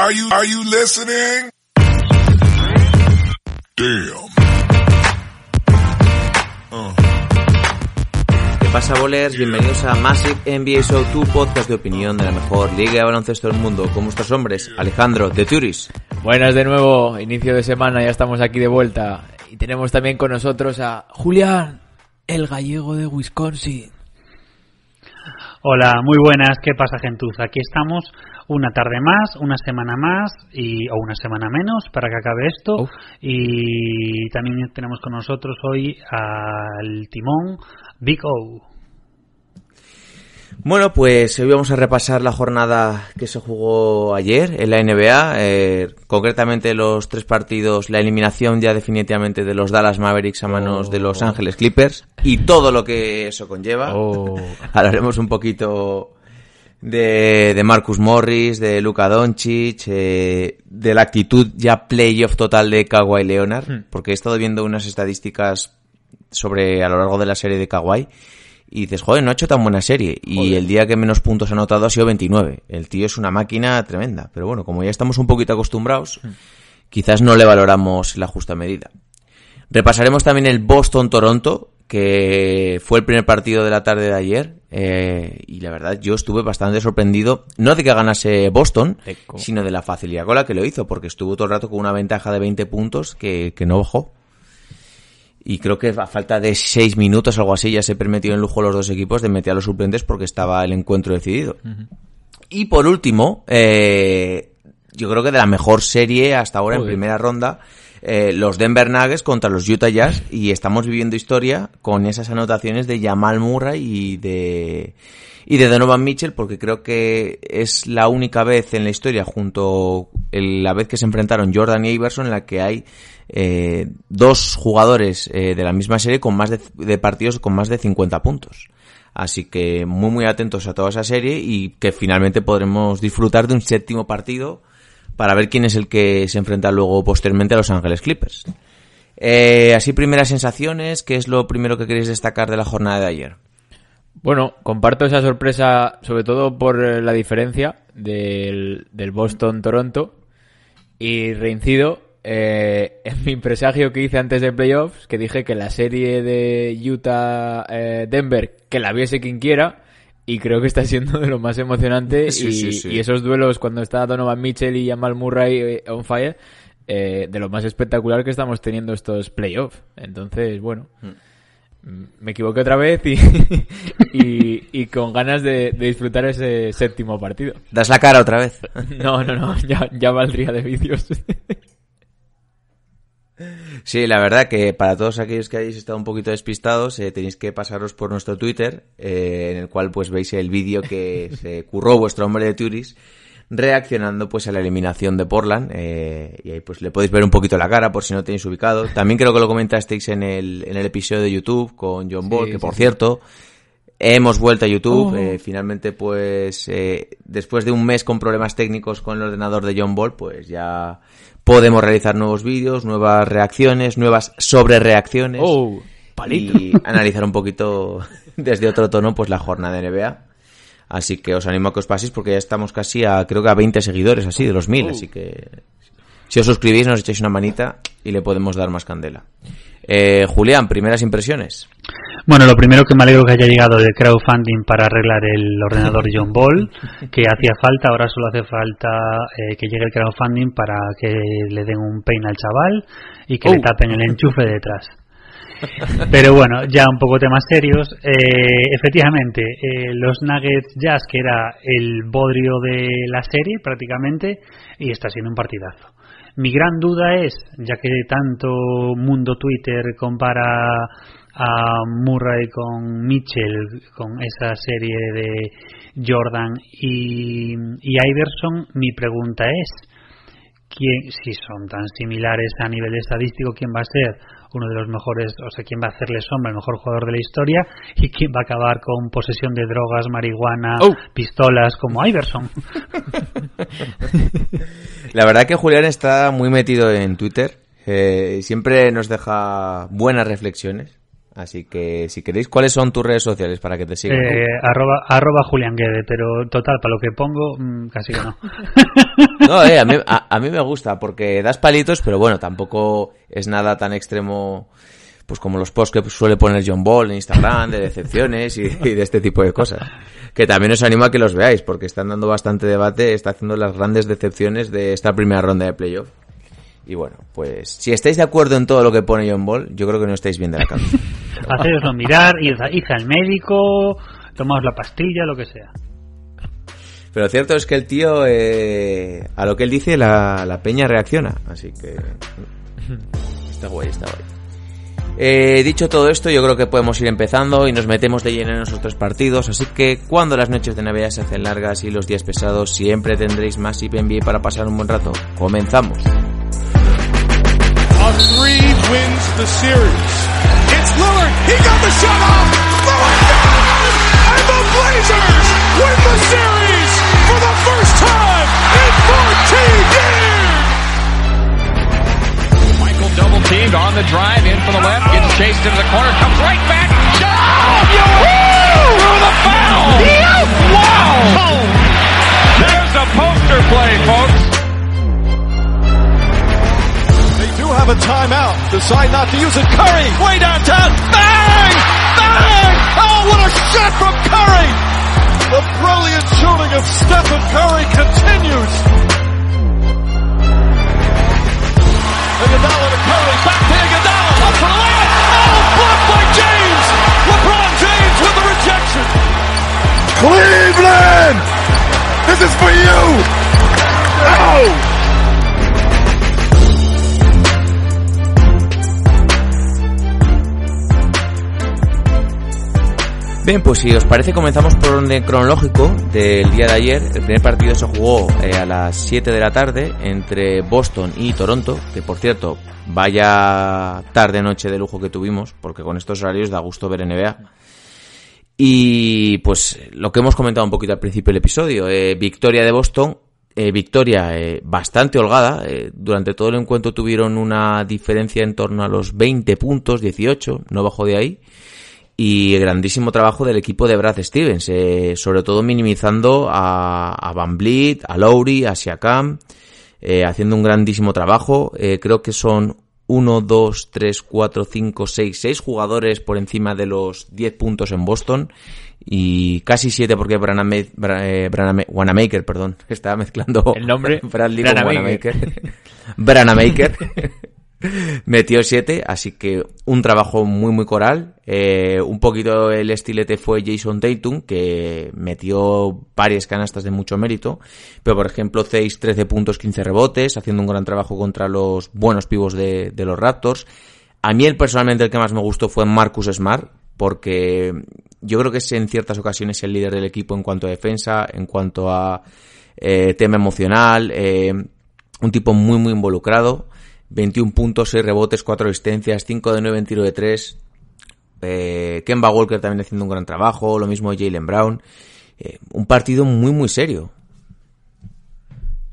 Are you, are you listening? Damn. ¿Qué pasa, bolers? Bienvenidos a Massive NBA Show, tu podcast de opinión de la mejor liga de baloncesto del mundo. Con vuestros hombres, Alejandro, de Turis. Buenas de nuevo, inicio de semana, ya estamos aquí de vuelta. Y tenemos también con nosotros a Julián, el gallego de Wisconsin. Hola, muy buenas, ¿qué pasa gentuza? Aquí estamos una tarde más, una semana más y, o una semana menos para que acabe esto. Uf. Y también tenemos con nosotros hoy al timón Big O. Bueno, pues hoy vamos a repasar la jornada que se jugó ayer en la NBA, eh, concretamente los tres partidos, la eliminación ya definitivamente de los Dallas Mavericks a manos de Los Ángeles Clippers y todo lo que eso conlleva. Oh. Hablaremos un poquito de, de Marcus Morris, de Luka Doncic, eh, de la actitud ya playoff total de Kawhi Leonard, Hmm. porque he estado viendo unas estadísticas sobre a lo largo de la serie de Kawhi y dices, joder, no ha hecho tan buena serie. Y Joder. el día que menos puntos ha anotado ha sido 29. El tío es una máquina tremenda. Pero bueno, como ya estamos un poquito acostumbrados, quizás no le valoramos la justa medida. Repasaremos también el Boston-Toronto, que fue el primer partido de la tarde de ayer. eh, y la verdad, yo estuve bastante sorprendido, no de que ganase Boston, Eco. sino de la facilidad con la que lo hizo, porque estuvo todo el rato con una ventaja de 20 puntos que, que no bajó. Y creo que a falta de 6 minutos o algo así ya se permitió en lujo los dos equipos de meter a los suplentes porque estaba el encuentro decidido. Y por último, eh, yo creo que de la mejor serie hasta ahora en primera ronda, eh, los Denver Nuggets contra los Utah Jazz y estamos viviendo historia con esas anotaciones de Jamal Murray y de y de Donovan Mitchell porque creo que es la única vez en la historia junto el- la vez que se enfrentaron Jordan y Iverson en la que hay eh, dos jugadores eh, de la misma serie con más de, de partidos con más de 50 puntos. Así que muy muy atentos a toda esa serie y que finalmente podremos disfrutar de un séptimo partido para ver quién es el que se enfrenta luego posteriormente a Los Ángeles Clippers. Eh, así primeras sensaciones, ¿qué es lo primero que queréis destacar de la jornada de ayer? Bueno, comparto esa sorpresa, sobre todo por eh, la diferencia del, del Boston-Toronto. Y reincido eh, en mi presagio que hice antes de playoffs, que dije que la serie de Utah-Denver, que la viese quien quiera, y creo que está siendo de lo más emocionante. Sí, y, sí, sí. y esos duelos cuando está Donovan Mitchell y Jamal Murray eh, on fire, eh, de lo más espectacular que estamos teniendo estos playoffs. Entonces, bueno. Mm. Mm, Me equivoqué otra vez y, y, y con ganas de, de disfrutar ese séptimo partido. Das la cara otra vez. No, no, no, ya, ya valdría de vicios. Sí, la verdad que para todos aquellos que hayáis estado un poquito despistados, eh, tenéis que pasaros por nuestro Twitter, eh, en el cual pues veis el vídeo que se curró vuestro hombre de Turis, reaccionando pues a la eliminación de Portland, eh, y ahí pues le podéis ver un poquito la cara por si no tenéis ubicado. También creo que lo comentasteis en el, en el episodio de YouTube con John Ball, Sí, que por sí. cierto, hemos vuelto a YouTube, Oh. eh, finalmente pues eh, después de un mes con problemas técnicos con el ordenador de John Ball, pues ya podemos realizar nuevos vídeos, nuevas reacciones, nuevas sobrereacciones Oh, y analizar un poquito desde otro tono pues la jornada de NBA. Así que os animo a que os paséis porque ya estamos casi a creo que a 20 seguidores así de los 1000, Oh. así que si os suscribís nos echáis una manita y le podemos dar más candela. Eh, Julián, primeras impresiones. Bueno, lo primero que me alegro que haya llegado el crowdfunding para arreglar el ordenador John Ball, que hacía falta, ahora solo hace falta eh, que llegue el crowdfunding para que le den un peine al chaval y que le Oh. tapen el enchufe detrás. Pero bueno, ya un poco temas serios. Eh, efectivamente, eh, los Nuggets Jazz, que era el bodrio de la serie prácticamente, y está siendo un partidazo. Mi gran duda es, ya que tanto mundo Twitter compara a Murray con Mitchell, con esa serie de Jordan y, y Iverson, mi pregunta es, quién, si son tan similares a nivel estadístico, quién va a ser uno de los mejores, o sea, quién va a hacerle sombra, el mejor jugador de la historia, y quién va a acabar con posesión de drogas, marihuana, Oh. pistolas, como Iverson. La verdad que Julián está muy metido en Twitter. eh, siempre nos deja buenas reflexiones. Así que si queréis, ¿cuáles son tus redes sociales para que te sigan? Eh, arroba, arroba Julián Guede, pero total, para lo que pongo, mm, casi que no. No, eh, a, mí, a, mí me gusta porque das palitos, pero bueno, tampoco es nada tan extremo pues como los posts que suele poner John Ball en Instagram de decepciones y, de este tipo de cosas. Que también os animo a que los veáis porque están dando bastante debate, está haciendo las grandes decepciones de esta primera ronda de playoff. Y bueno, pues si estáis de acuerdo en todo lo que pone John Ball, yo creo que no estáis bien de la cabeza. Hacedoslo mirar, ir, al médico, tomaos la pastilla, lo que sea. Pero lo cierto es que el tío, eh, a lo que él dice, la, la peña reacciona. Así que... Está guay, está guay. Eh, dicho todo esto, yo creo que podemos ir empezando y nos metemos de lleno en esos tres partidos, así que cuando las noches de Navidad se hacen largas y los días pesados, siempre tendréis más IPNB para pasar un buen rato. Comenzamos. Double teamed on the drive, in for the left, gets chased into the corner, comes right back. Oh, through the foul! Wow! There's a poster play, folks. They do have a timeout. Decide not to use it. Curry, way downtown. Bang! Bang! Oh, what a shot from Curry! The brilliant shooting of Stephen Curry continues. Iguodala to Curry, back to Iguodala, up for the layup. Oh, blocked by James. LeBron James with the rejection. Cleveland, this is for you. Oh! Bien, pues si os parece comenzamos por orden cronológico del día de ayer. El primer partido se jugó eh, a las 7 de la tarde entre Boston y Toronto, que por cierto, vaya tarde-noche de lujo que tuvimos, porque con estos horarios da gusto ver NBA. Y pues lo que hemos comentado un poquito al principio del episodio, eh, victoria de Boston, eh, victoria bastante holgada. durante todo el encuentro tuvieron una diferencia en torno a los 20 puntos, 18, no bajó de ahí y grandísimo trabajo del equipo de Brad Stevens, eh, sobre todo minimizando a, a Van Vliet, a Lowry, a Siakam, eh, haciendo un grandísimo trabajo. Eh, creo que son 1, 2, 3, 4, 5, 6, 6 jugadores por encima de los 10 puntos en Boston y casi 7 porque Branamaker, eh, Wanamaker, perdón, estaba mezclando el nombre Bradley con Wanamaker. Branamaker. Metió 7, así que un trabajo muy muy coral. Eh, un poquito el estilete fue Jason Tatum, que metió varias canastas de mucho mérito. Pero por ejemplo, 6, 13 puntos, 15 rebotes, haciendo un gran trabajo contra los buenos pivos de, los Raptors. A mí el personalmente el que más me gustó fue Marcus Smart, porque yo creo que es en ciertas ocasiones el líder del equipo en cuanto a defensa, en cuanto a eh, tema emocional, eh, un tipo muy muy involucrado. 21 puntos, 6 rebotes, 4 asistencias, 5 de 9 en tiro de 3. Eh, Kemba Walker también haciendo un gran trabajo, lo mismo Jalen Brown. Eh, un partido muy, muy serio.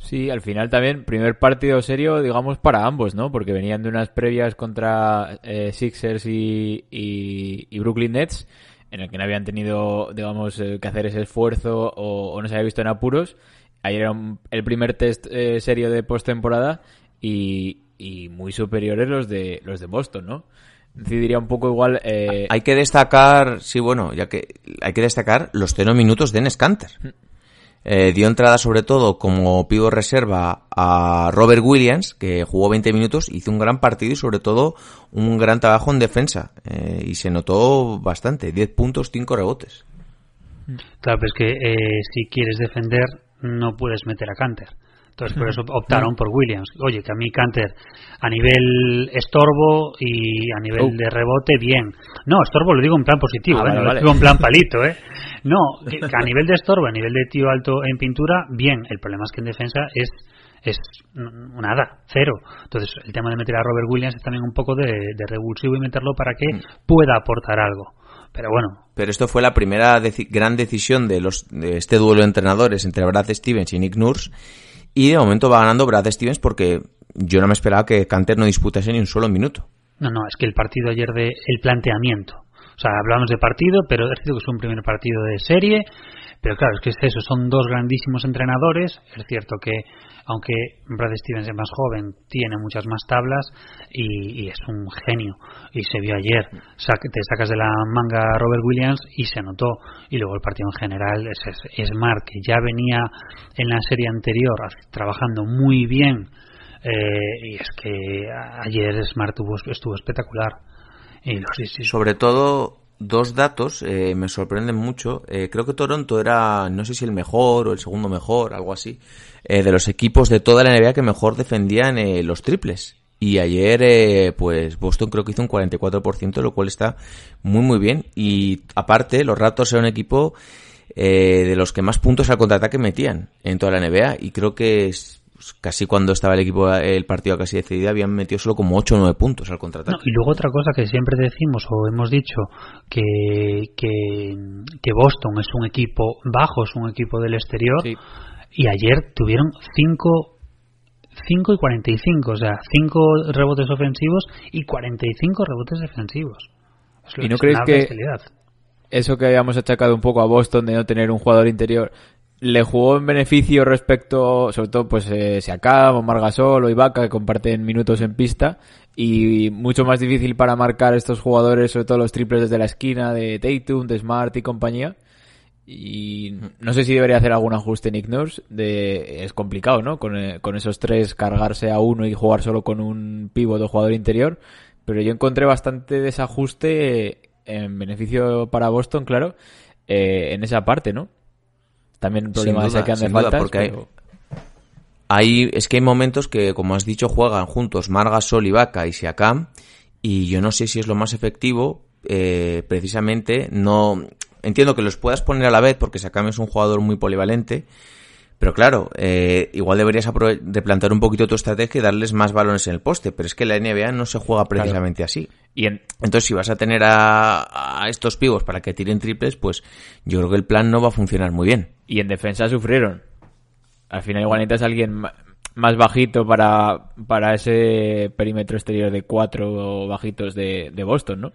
Sí, al final también, primer partido serio, digamos, para ambos, ¿no? Porque venían de unas previas contra eh, Sixers y, y, Brooklyn Nets, en el que no habían tenido, digamos, eh, que hacer ese esfuerzo o, no se había visto en apuros. Ayer era el primer test eh, serio de postemporada y, y muy superiores los de los de Boston, ¿no? diría un poco igual. Eh... Hay que destacar, sí, bueno, ya que hay que destacar los cero minutos de Enes Kanter. Mm. Eh, dio entrada sobre todo como pivo reserva a Robert Williams, que jugó 20 minutos, hizo un gran partido y sobre todo un gran trabajo en defensa. Eh, y se notó bastante, 10 puntos, 5 rebotes. Claro, pues que eh, si quieres defender no puedes meter a Canter. Entonces por eso optaron por Williams. Oye, que a mí Canter a nivel estorbo y a nivel oh. de rebote, bien. No, estorbo lo digo en plan positivo, ah, ¿eh? no lo digo en plan palito. ¿eh? No, que, a nivel de estorbo, a nivel de tío alto en pintura, bien. El problema es que en defensa es es nada, cero. Entonces, el tema de meter a Robert Williams es también un poco de, de revulsivo y meterlo para que mm. pueda aportar algo. Pero bueno. Pero esto fue la primera gran decisión de, los, de este duelo de entrenadores entre Brad Stevens y Nick Nurse y de momento va ganando Brad Stevens porque yo no me esperaba que Canter no disputase ni un solo minuto. No, no, es que el partido ayer de el planteamiento. O sea, hablamos de partido, pero es cierto que es un primer partido de serie, Pero claro, es que es eso, son dos grandísimos entrenadores. Es cierto que, aunque Brad Stevens es más joven, tiene muchas más tablas y, es un genio. Y se vio ayer. te sacas de la manga Robert Williams y se notó. Y luego el partido en general es, Smart, que ya venía en la serie anterior trabajando muy bien. Eh, y es que ayer Smart estuvo, espectacular. Y Sobre todo dos datos eh, me sorprenden mucho. Eh, creo que Toronto era, no sé si el mejor o el segundo mejor, algo así, eh, de los equipos de toda la NBA que mejor defendían los triples. Y ayer, pues Boston creo que hizo un 44%, lo cual está muy, muy bien. Y aparte, los Raptors eran un equipo de los que más puntos al contraataque metían en toda la NBA. Y creo que es, pues, casi cuando estaba el equipo, el partido casi decidido, habían metido solo como 8 o 9 puntos al contraataque. y luego otra cosa que siempre decimos o hemos dicho, que, que, Boston es un equipo bajo, es un equipo del exterior, y ayer tuvieron 5 5 y 45, o sea, 5 rebotes ofensivos y 45 rebotes defensivos. ¿Y no crees que eso que habíamos achacado un poco a Boston de no tener un jugador interior le jugó en beneficio respecto, sobre todo, pues eh, Siakam, Omar Gasol o Ibaka, que comparten minutos en pista, y mucho más difícil para marcar estos jugadores, sobre todo los triples desde la esquina de Tatum, de Smart y compañía. Y no sé si debería hacer algún ajuste Nick Nurse, de, es complicado, ¿no? Con, eh, esos tres cargarse a uno y jugar solo con un pívot o jugador interior, pero yo encontré bastante desajuste en beneficio para Boston, claro, eh, en esa parte, ¿no? También el problema de que de faltas. Porque hay, es que hay momentos que, como has dicho, juegan juntos Marga, Sol, Vaca y Siakam. Y yo no sé si es lo más efectivo, eh, precisamente, no... Entiendo que los puedas poner a la vez porque Siakam es un jugador muy polivalente, pero claro, eh, igual deberías replantear un poquito tu estrategia y darles más balones en el poste, pero es que la NBA no se juega precisamente así. Y Entonces, si vas a tener a, a, estos pibos para que tiren triples, pues yo creo que el plan no va a funcionar muy bien. Y en defensa sufrieron. Al final igual necesitas a alguien más bajito para, para ese perímetro exterior de cuatro bajitos de, de Boston, ¿no?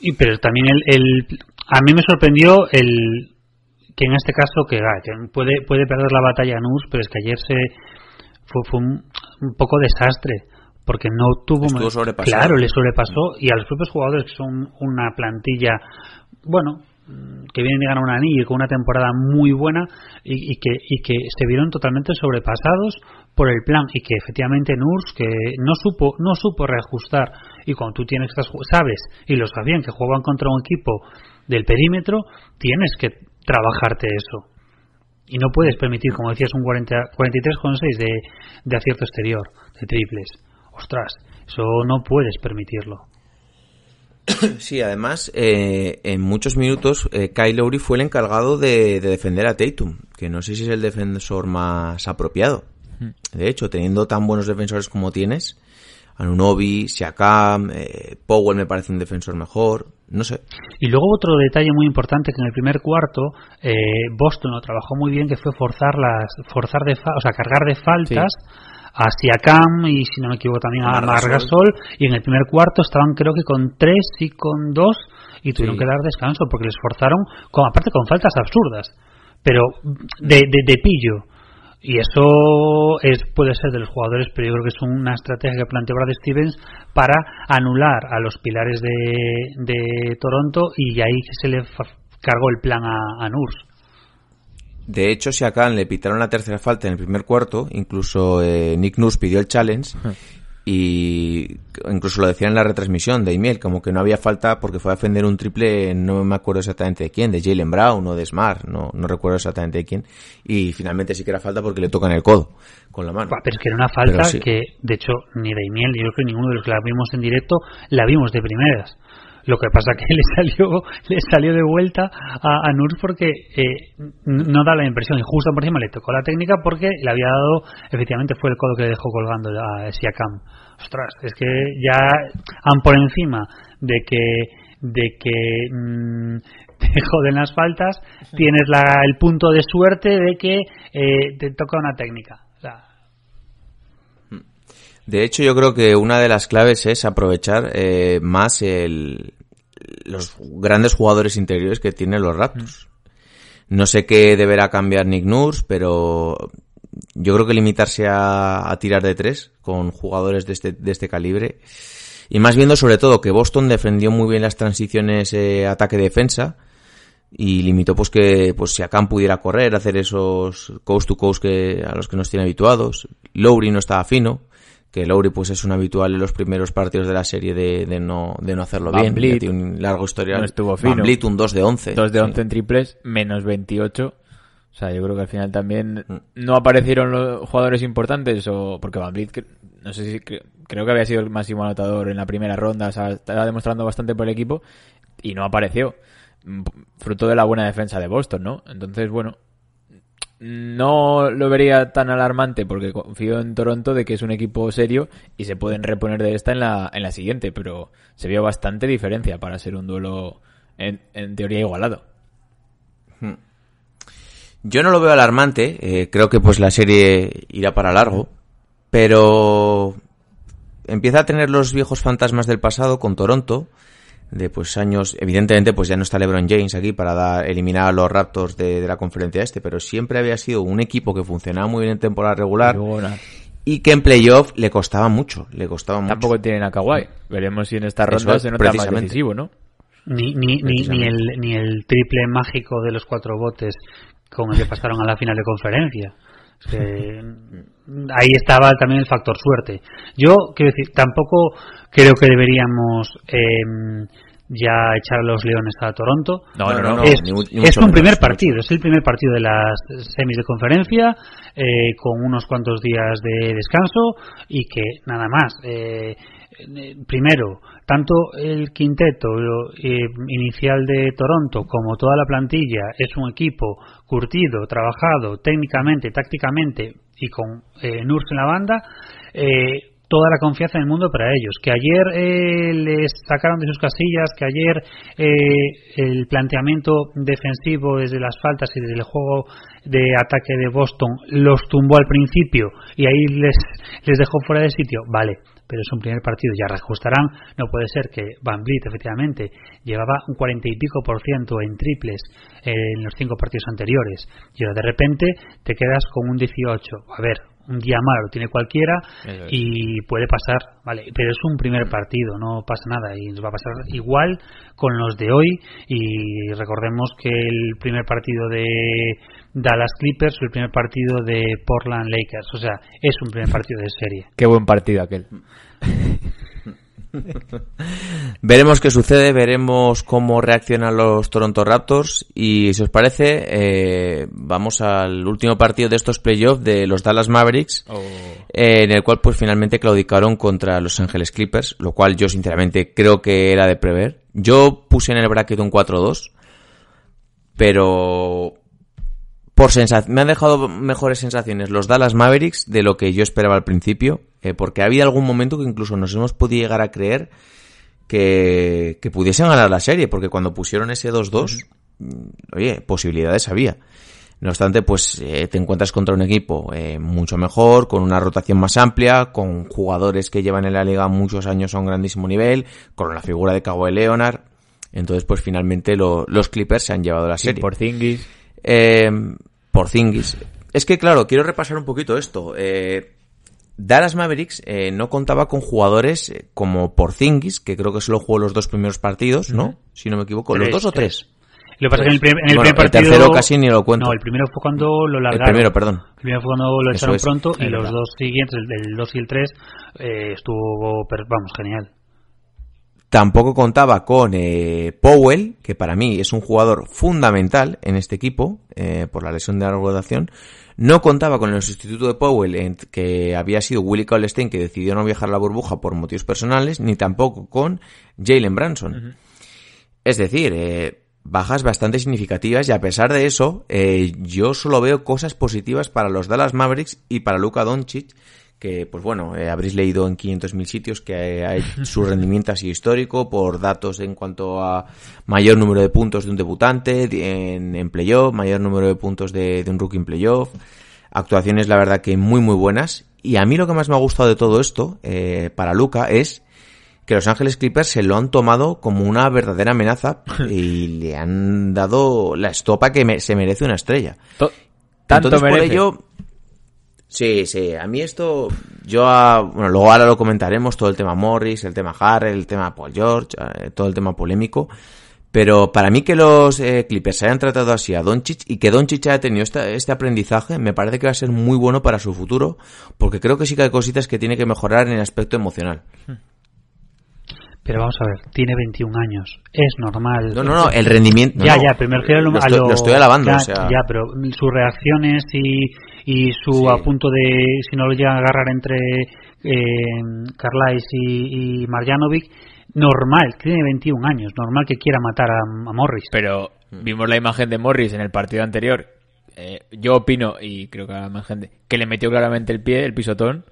Y pero también el, el a mí me sorprendió el que en este caso que, ah, puede puede perder la batalla Nus, pero es que ayer se fue, fue un, poco desastre porque no tuvo claro le sobrepasó y a los propios jugadores que son una plantilla bueno que vienen de ganar un anillo con una temporada muy buena y, que, y que se vieron totalmente sobrepasados por el plan y que efectivamente Nurs que no supo no supo reajustar y cuando tú tienes sabes y lo sabían que juegan contra un equipo del perímetro tienes que trabajarte eso. Y no puedes permitir, como decías, un 43,6 de, de acierto exterior, de triples. Ostras, eso no puedes permitirlo. Sí, además, eh, en muchos minutos, eh, Kyle Lowry fue el encargado de, defender a Tatum, que no sé si es el defensor más apropiado. Hmm. De hecho, teniendo tan buenos defensores como tienes, Anunobi, Siakam, eh, Powell me parece un defensor mejor, no sé. Y luego otro detalle muy importante que en el primer cuarto eh, Boston lo trabajó muy bien que fue forzar las forzar de o sea, cargar de faltas a Siakam y si no me equivoco también a Margasol. Y en el primer cuarto estaban creo que con tres y con dos y tuvieron que dar descanso porque les forzaron con aparte con faltas absurdas pero de, de pillo. Y eso es, puede ser de los jugadores, pero yo creo que es una estrategia que planteó Brad Stevens para anular a los pilares de, de Toronto y ahí se le cargó el plan a, a Nurs. De hecho, si acá le pitaron la tercera falta en el primer cuarto, incluso eh, Nick Nurse pidió el challenge y incluso lo decían en la retransmisión de email, como que no había falta porque fue a defender un triple, no me acuerdo exactamente de quién, de Jalen Brown o de Smart, no, no recuerdo exactamente de quién, y finalmente sí que era falta porque le tocan el codo con la mano. Pero es que era una falta que, de hecho, ni de email, yo creo que ninguno de los que la vimos en directo la vimos de primeras. Lo que pasa que le salió le salió de vuelta a, a Nurs porque eh, no da la impresión y justo por encima le tocó la técnica porque le había dado efectivamente fue el codo que le dejó colgando a Siakam. Ostras, es que ya han por encima de que de que mmm, te joden las faltas, tienes la, el punto de suerte de que eh, te toca una técnica. De hecho, yo creo que una de las claves es aprovechar eh, más el, los grandes jugadores interiores que tienen los Raptors. No sé qué deberá cambiar Nick Nurse, pero yo creo que limitarse a, tirar de tres con jugadores de este, de este calibre. Y más viendo sobre todo que Boston defendió muy bien las transiciones eh, ataque-defensa y limitó pues que pues si Akam pudiera correr, hacer esos coast to coast que, a los que nos tiene habituados. Lowry no estaba fino, que Lowry pues es un habitual en los primeros partidos de la serie de, de no, de no hacerlo bien. Vliet, tiene un largo historial. no estuvo fino. Van Vliet, un 2 de 11. 2 de Sí. 11 en triples, menos 28. O sea, yo creo que al final también no aparecieron los jugadores importantes o porque Van cre- no sé si cre- creo que había sido el máximo anotador en la primera ronda, o sea, estaba demostrando bastante por el equipo y no apareció. Mm, Fruto de la buena defensa de Boston, ¿no? Entonces, bueno, no lo vería tan alarmante porque confío en Toronto de que es un equipo serio y se pueden reponer de esta en la, en la siguiente, pero se vio bastante diferencia para ser un duelo en, en teoría igualado. Yo no lo veo alarmante, eh, creo que pues la serie irá para largo, pero empieza a tener los viejos fantasmas del pasado con Toronto, de pues años, evidentemente pues ya no está LeBron James aquí para dar, eliminar a los Raptors de, de la conferencia este, pero siempre había sido un equipo que funcionaba muy bien en temporada regular Y que en playoff le costaba mucho, le costaba mucho. Tampoco tienen a Kawhi. Veremos si en esta ronda es, se nota más precisamente. decisivo, ¿no? Ni, ni, ni, ni, el, ni el triple mágico de los cuatro botes con el que pasaron a la final de conferencia. Es que, ahí estaba también el factor suerte. Yo, quiero decir, tampoco creo que deberíamos em, ya echar a los leones a Toronto. No, no, no. es, ni mu- ni es mucho un menos, primer partido, es el primer partido de las semis de conferencia, eh, con unos cuantos días de descanso y que nada más. eh, eh, primero, tanto el quinteto eh, inicial de Toronto como toda la plantilla es un equipo curtido, trabajado técnicamente, tácticamente y con eh, en la banda. eh, toda la confianza del mundo para ellos. Que ayer eh, les sacaron de sus casillas, que ayer eh, el planteamiento defensivo desde las faltas y desde el juego de ataque de Boston los tumbó al principio y ahí les, les dejó fuera de sitio, vale. Pero es un primer partido, ya reajustarán. No puede ser que Van Vliet, efectivamente, llevaba un cuarenta y pico por ciento en triples en los cinco partidos anteriores. Y ahora de repente te quedas con un 18. A ver, un día malo lo tiene cualquiera es. y puede pasar, vale, pero es un primer partido, no pasa nada y nos va a pasar igual con los de hoy y recordemos que el primer partido de Dallas Clippers o el primer partido de Portland Lakers, o sea, es un primer partido de serie. Qué buen partido aquel. Veremos qué sucede, veremos cómo reaccionan los Toronto Raptors y si os parece, eh, vamos al último partido de estos playoffs de los Dallas Mavericks, eh, en el cual pues finalmente claudicaron contra Los Ángeles Clippers, lo cual yo sinceramente creo que era de prever. Yo puse en el bracket un 4-2, pero por me han dejado mejores sensaciones los Dallas Mavericks de lo que yo esperaba al principio, eh, porque ha habido algún momento que incluso nos hemos podido llegar a creer que, que pudiesen ganar la serie, porque cuando pusieron ese 2-2, mm, oye, posibilidades había. No obstante, pues eh, te encuentras contra un equipo eh, mucho mejor, con una rotación más amplia, con jugadores que llevan en la liga muchos años a un grandísimo nivel, con la figura de Kawhi Leonard. Entonces, pues finalmente lo- los Clippers se han llevado la serie. Por Zingis. Eh, por Zingis. Es que, claro, quiero repasar un poquito esto. Eh, Dallas Mavericks eh, no contaba con jugadores eh, como Porzingis, que creo que solo jugó los dos primeros partidos, ¿no? Si no me equivoco. ¿Los dos o tres? Lo que pasa es que en el, prim- en el Bueno, primer el partido... tercero casi ni lo cuento. No, el primero fue cuando lo El largaron. primero, perdón. El primero fue cuando lo echaron es. pronto y los verdad. dos siguientes, el, el 2 y el 3, eh, estuvo, vamos, genial. Tampoco contaba con eh, Powell, que para mí es un jugador fundamental en este equipo, eh, por la lesión de la rotación. No contaba con el sustituto de Powell, en- que había sido Willie Cauley-Stein, que decidió no viajar a la burbuja por motivos personales, ni tampoco con Jalen Branson. Es decir, eh, bajas bastante significativas y a pesar de eso, eh, yo solo veo cosas positivas para los Dallas Mavericks y para Luka Doncic, que pues bueno, eh, habréis leído en 500.000 sitios que hay- su rendimiento ha sido histórico por datos en cuanto a mayor número de puntos de un debutante de- en, en playoff, mayor número de puntos de, de un rookie en playoff, actuaciones la verdad que muy muy buenas y a mí lo que más me ha gustado de todo esto eh, para Luca es que Los Ángeles Clippers se lo han tomado como una verdadera amenaza y le han dado la estopa que me- se merece una estrella. To- tanto Entonces, por ello, sí, sí, a mí esto, yo, a- bueno, luego ahora lo comentaremos, todo el tema Morris, el tema Harrell, el tema Paul George, eh, todo el tema polémico, pero para mí que los eh, Clippers se hayan tratado así a Doncic y que Doncic haya tenido esta- este aprendizaje, me parece que va a ser muy bueno para su futuro, porque creo que sí que hay cositas que tiene que mejorar en el aspecto emocional. Pero vamos a ver, tiene 21 años. Es normal. No, no, no, el rendimiento... ya, no, ya, a lo, lo estoy, lo- lo estoy alabando, ya, o sea... ya, pero sus reacciones y, y su Sí. a punto de, si no lo llegan a agarrar entre eh, Carlisle y, y Marjanovic, normal, tiene 21 años, normal que quiera matar a, a Morris. Pero vimos la imagen de Morris en el partido anterior. Eh, yo opino, y creo que habrá más gente, que le metió claramente el pie, el pisotón,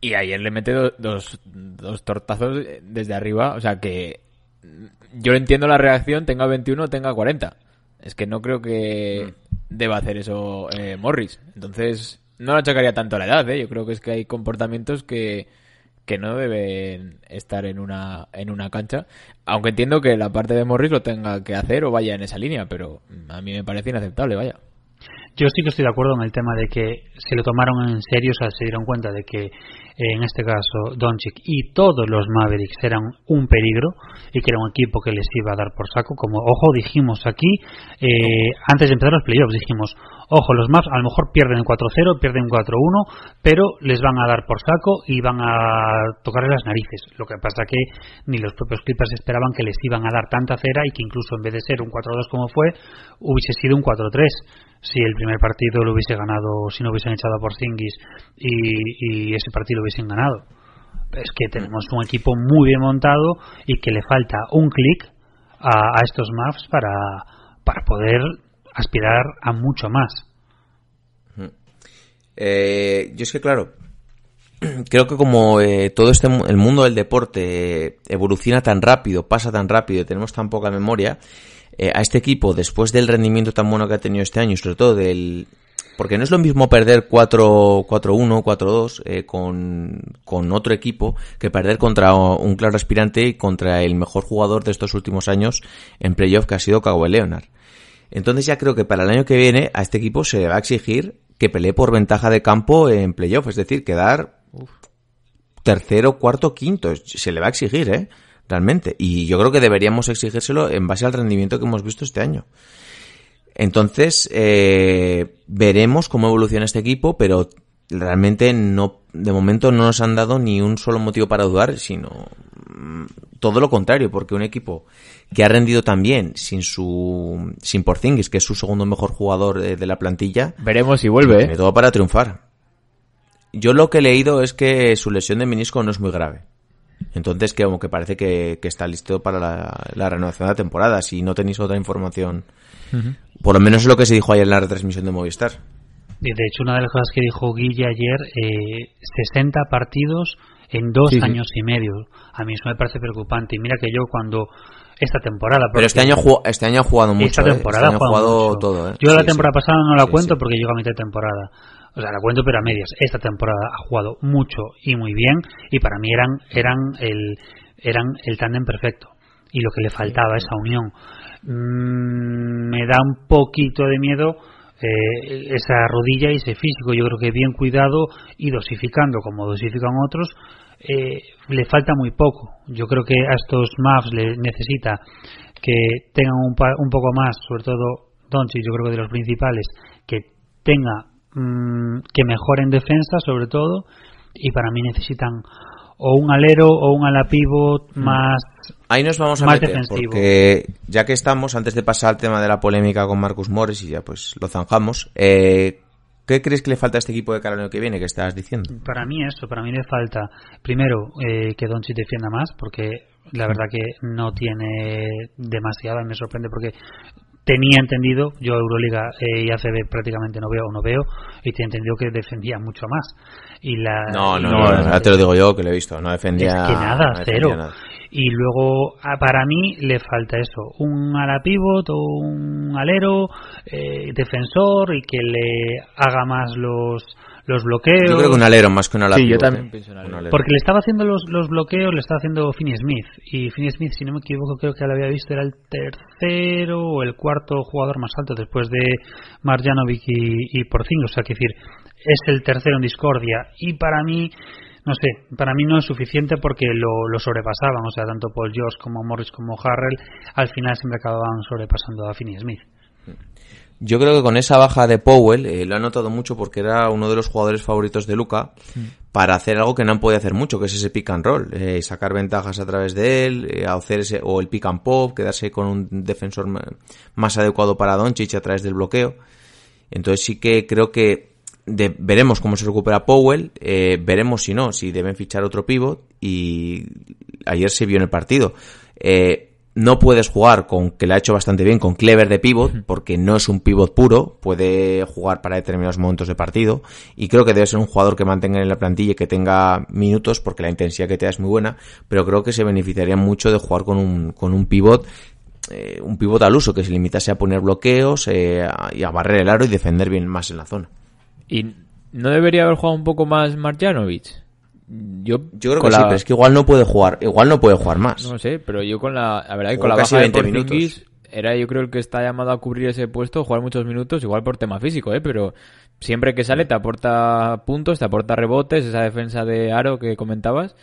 y ayer le mete do- dos, dos tortazos desde arriba. O sea que mm, yo entiendo la reacción, tenga 21 o tenga 40. Es que no creo que deba hacer eso eh, Morris. Entonces, no lo achacaría tanto a la edad, ¿eh? Yo creo que es que hay comportamientos que, que no deben estar en una, en una cancha. Aunque entiendo que la parte de Morris lo tenga que hacer o vaya en esa línea, pero a mí me parece inaceptable, vaya. Yo sí que estoy de acuerdo en el tema de que se lo tomaron en serio, o sea, se dieron cuenta de que eh, en este caso Doncic y todos los Mavericks eran un peligro y que era un equipo que les iba a dar por saco. Como, ojo, dijimos aquí, eh, antes de empezar los playoffs, dijimos, ojo, los Mavs a lo mejor pierden 4-0, pierden 4-1, pero les van a dar por saco y van a tocarles las narices. Lo que pasa que ni los propios Clippers esperaban que les iban a dar tanta cera y que incluso en vez de ser un 4-2 como fue, hubiese sido un 4-3 si el primer partido lo hubiese ganado, si no hubiesen echado a Porzingis y, y ese partido lo hubiesen ganado. Es que tenemos un equipo muy bien montado y que le falta un clic a, a estos Mavs para, para poder aspirar a mucho más. Eh, yo es que, claro, creo que como eh, todo este el mundo del deporte eh, evoluciona tan rápido, pasa tan rápido y tenemos tan poca memoria, eh, a este equipo, después del rendimiento tan bueno que ha tenido este año, sobre todo del... Porque no es lo mismo perder 4-1, 4-2 eh, con, con otro equipo que perder contra un claro aspirante y contra el mejor jugador de estos últimos años en playoff que ha sido Kawhi Leonard. Entonces ya creo que para el año que viene a este equipo se le va a exigir que pelee por ventaja de campo en playoff, es decir, quedar tercero, cuarto, quinto. Se le va a exigir, ¿eh? Realmente. Y yo creo que deberíamos exigírselo en base al rendimiento que hemos visto este año. Entonces, eh, veremos cómo evoluciona este equipo, pero realmente no, de momento no nos han dado ni un solo motivo para dudar, sino mm, todo lo contrario, porque un equipo que ha rendido tan bien sin su, sin Porzingis, que es su segundo mejor jugador de, de la plantilla, Veremos si vuelve, tiene ¿eh? todo para triunfar. Yo lo que he leído es que su lesión de menisco no es muy grave. Entonces, que como que parece que, que está listo para la, la renovación de la temporada. Si no tenéis otra información, por lo menos es lo que se dijo ayer en la retransmisión de Movistar. De de hecho, una de las cosas que dijo Guille ayer, eh, 60 partidos en dos Sí, sí. años y medio. A mí eso me parece preocupante. Y mira que yo cuando esta temporada... Pero este año, este año ha jugado mucho. esta ¿eh? temporada este año ha jugado jugado mucho. todo. ¿eh? Yo la temporada sí. pasada no la Sí, cuento sí. porque llego a mitad de temporada. O sea, la cuento pero a medias. Esta temporada ha jugado mucho y muy bien y para mí eran eran el eran el tándem perfecto y lo que le faltaba esa unión. Mm, me da un poquito de miedo eh, esa rodilla y ese físico. Yo creo que bien cuidado y dosificando como dosifican otros, eh, le falta muy poco. Yo creo que a estos Mavs le necesita que tengan un, pa- un poco más, sobre todo Doncic, yo creo que de los principales, que tenga mm, que mejore en defensa, sobre todo, y para mí necesitan o un alero o un ala pivot más Ahí nos vamos a Más meter, defensivo. porque ya que estamos, antes de pasar al tema de la polémica con Marcus Morris y ya pues lo zanjamos, eh, ¿qué crees que le falta a este equipo de cara al año que viene que estabas diciendo? Para mí eso, para mí le falta primero eh, que Doncic defienda más, porque la verdad que no tiene demasiado, y me sorprende porque tenía entendido, yo Euroliga eh, y ACB prácticamente no veo o no veo, y tenía entendido que defendía mucho más. Y la, No, y no, no, no, te lo digo yo que lo he visto, no defendía. es que nada, no cero. nada. Y luego, para mí, le falta eso: un ala pivot o un alero, eh, defensor y que le haga más los, los bloqueos. Yo creo que un alero más que un ala Sí, yo también eh. pienso en Un alero. alero. Porque le estaba haciendo los, los bloqueos, le estaba haciendo Finney Smith. Y Finney Smith, si no me equivoco, creo que lo había visto, era el tercero o el cuarto jugador más alto después de Marjanovic y, y Porzingis. O sea, que decir, es el tercero en discordia. Y para mí, no sé, para mí no es suficiente porque lo, lo sobrepasaban. O sea, tanto Paul George como Morris como Harrell, al final siempre acababan sobrepasando a Finney Smith. Yo creo que con esa baja de Powell, eh, lo ha notado mucho porque era uno de los jugadores favoritos de Luca para hacer algo que no han podido hacer mucho, que es ese pick and roll, eh, sacar ventajas a través de él, eh, hacer ese, o el pick and pop, quedarse con un defensor más adecuado para Doncic a través del bloqueo. Entonces sí que creo que de- veremos cómo se recupera Powell, eh, veremos si no, si deben fichar otro pivot y ayer se vio en el partido. Eh, no puedes jugar con, que le ha hecho bastante bien, con Clever de pivot, porque no es un pivot puro, puede jugar para determinados momentos de partido, y creo que debe ser un jugador que mantenga en la plantilla y que tenga minutos, porque la intensidad que te da es muy buena, pero creo que se beneficiaría mucho de jugar con un, con un pivot, eh, un pivot al uso, que se limitase a poner bloqueos, eh, a- y a barrer el aro y defender bien más en la zona. ¿Y no debería haber jugado un poco más Marjanovic? Yo, Yo creo que sí, pero es que igual no puede jugar, igual no puede jugar más. No sé, pero yo con la, la verdad que con la baja de 20 Porzingis minutos. era yo creo el que está llamado a cubrir ese puesto, jugar muchos minutos, igual por tema físico, ¿eh? Pero siempre que sale te aporta puntos, te aporta rebotes, esa defensa de aro que comentabas.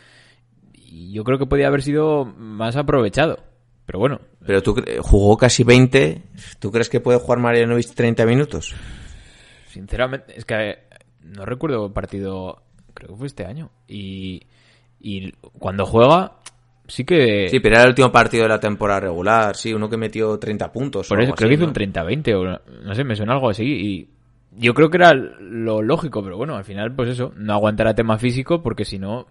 Y yo creo que podía haber sido más aprovechado. Pero bueno, Pero tú cre- jugó casi 20, ¿tú crees que puede jugar Marianovic 30 minutos? sinceramente, es que eh, no recuerdo partido, creo que fue este año. Y, y cuando juega, sí que... Sí, pero era el último partido de la temporada regular, sí, uno que metió 30 puntos. Por eso creo así, que hizo ¿no? un 30-20 o no sé, me suena algo así y yo creo que era lo lógico, pero bueno, al final pues eso, no aguantará tema físico porque si no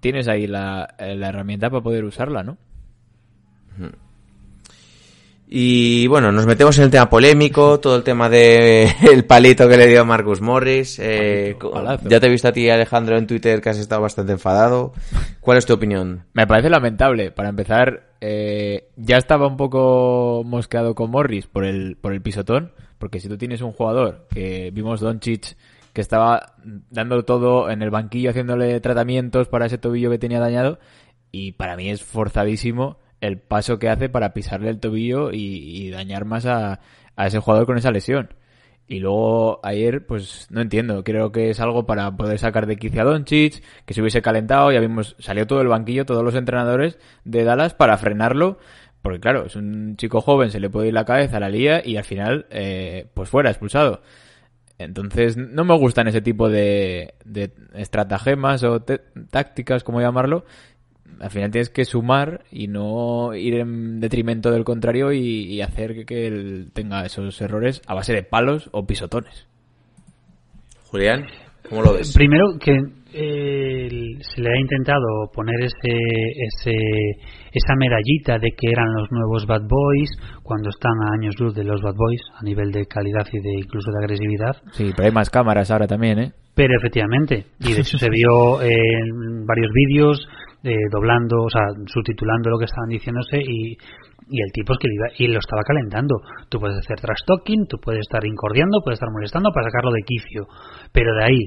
tienes ahí la, eh, la herramienta para poder usarla, ¿no? Y bueno, nos metemos en el tema polémico, todo el tema de el palito que le dio a Marcus Morris. Eh, Palito, ya te he visto a ti, Alejandro, en Twitter que has estado bastante enfadado. ¿Cuál es tu opinión? Me parece lamentable. Para empezar, eh, ya estaba un poco mosqueado con Morris por el, por el pisotón, porque si tú tienes un jugador que vimos Doncic que estaba dando todo en el banquillo haciéndole tratamientos para ese tobillo que tenía dañado y para mí es forzadísimo el paso que hace para pisarle el tobillo y, dañar más a, ese jugador con esa lesión. Y luego ayer, pues no entiendo, creo que es algo para poder sacar de quicio a Doncic, que se hubiese calentado, ya vimos, salió todo el banquillo, todos los entrenadores de Dallas para frenarlo, porque claro, es un chico joven, se le puede ir la cabeza a la lía y al final, eh, pues fuera, expulsado. Entonces, no me gustan ese tipo de, de estratagemas o tácticas, como llamarlo. Al final tienes que sumar y no ir en detrimento del contrario y, y hacer que, que él tenga esos errores a base de palos o pisotones. Julián, ¿cómo lo ves? Primero que eh, se le ha intentado poner ese, ese, esa medallita de que eran los nuevos Bad Boys cuando están a años luz de los Bad Boys a nivel de calidad y de incluso de agresividad. Sí, pero hay más cámaras ahora también, ¿eh? Pero efectivamente, y de hecho se vio en varios vídeos eh, doblando, o sea, subtitulando lo que estaban diciéndose y, y el tipo es que iba, y lo estaba calentando. Tú puedes hacer trash talking, tú puedes estar incordiando, puedes estar molestando para sacarlo de quicio, pero de ahí.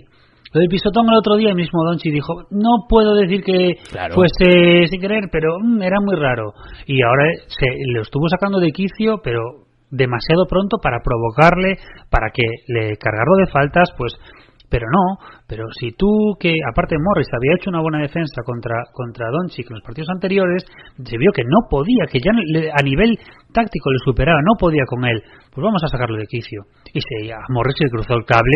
Lo del pisotón el otro día, el mismo Donchi dijo, no puedo decir que Claro. fuese sin querer, pero mm, era muy raro. Y ahora se lo estuvo sacando de quicio, pero demasiado pronto para provocarle, para que le cargarlo de faltas, pues pero no, pero si tú que aparte Morris había hecho una buena defensa contra contra Doncic en los partidos anteriores, se vio que no podía, que ya a nivel táctico le superaba, no podía con él. Pues vamos a sacarlo de quicio. Y se a Morris se le cruzó el cable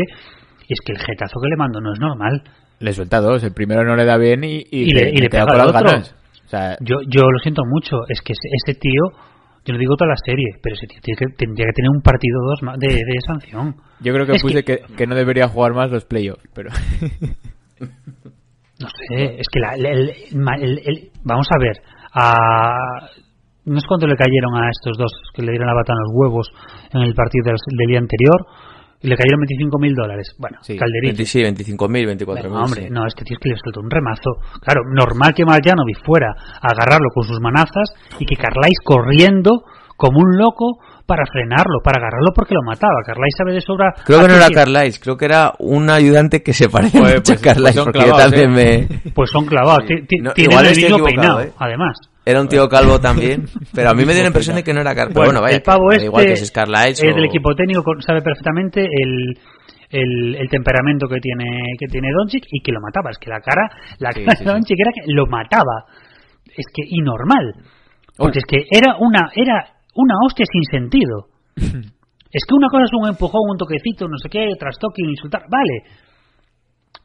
y es que el jetazo que le mandó no es normal. Le suelta dos, el primero no le da bien y, y, Y le- y le pega con las ganas. O sea, Yo yo lo siento mucho, es que ese tío yo no digo toda la serie, pero ese tío tiene que, tendría que tener un partido dos más de, de sanción. yo creo que Es puse que... Que, no debería jugar más los playoffs, pero... No sé, es que la- el- el- ma- el- el- vamos a ver, a, no es cuánto le cayeron a estos dos que le dieron la bata en los huevos en el partido del, del día anterior y le cayeron 25 mil dólares. Bueno, Sí, calderito. 20, sí, 25.000, 24.000. Venga, hombre, sí. no, este tío es que le soltó un remazo. Claro, normal que Marjanovic fuera a agarrarlo con sus manazas y que Carláis corriendo como un loco para frenarlo, para agarrarlo porque lo mataba. Carlisle sabe de sobra. Creo que no era Carlisle, creo que era un ayudante que se parece mucho pues- a Carlisle, pues son porque yo clavados, también ¿eh? me... Pues son clavados. Ti- No, Tienen igual el mismo peinado, ¿eh? además. Era un tío calvo también, pero a mí me dio la impresión de que no era. Pero Bueno, bueno, vaya, el pavo este igual que es Carlisle es o- del equipo técnico, sabe perfectamente el, el, el temperamento que tiene que tiene Doncic y que lo mataba. Es que la cara, la Sí, cara sí, de Doncic era que lo mataba. Es que y normal, porque es que era una era una hostia sin sentido. es que una cosa es un empujón, un toquecito, no sé qué, trastoque, un insultar, vale.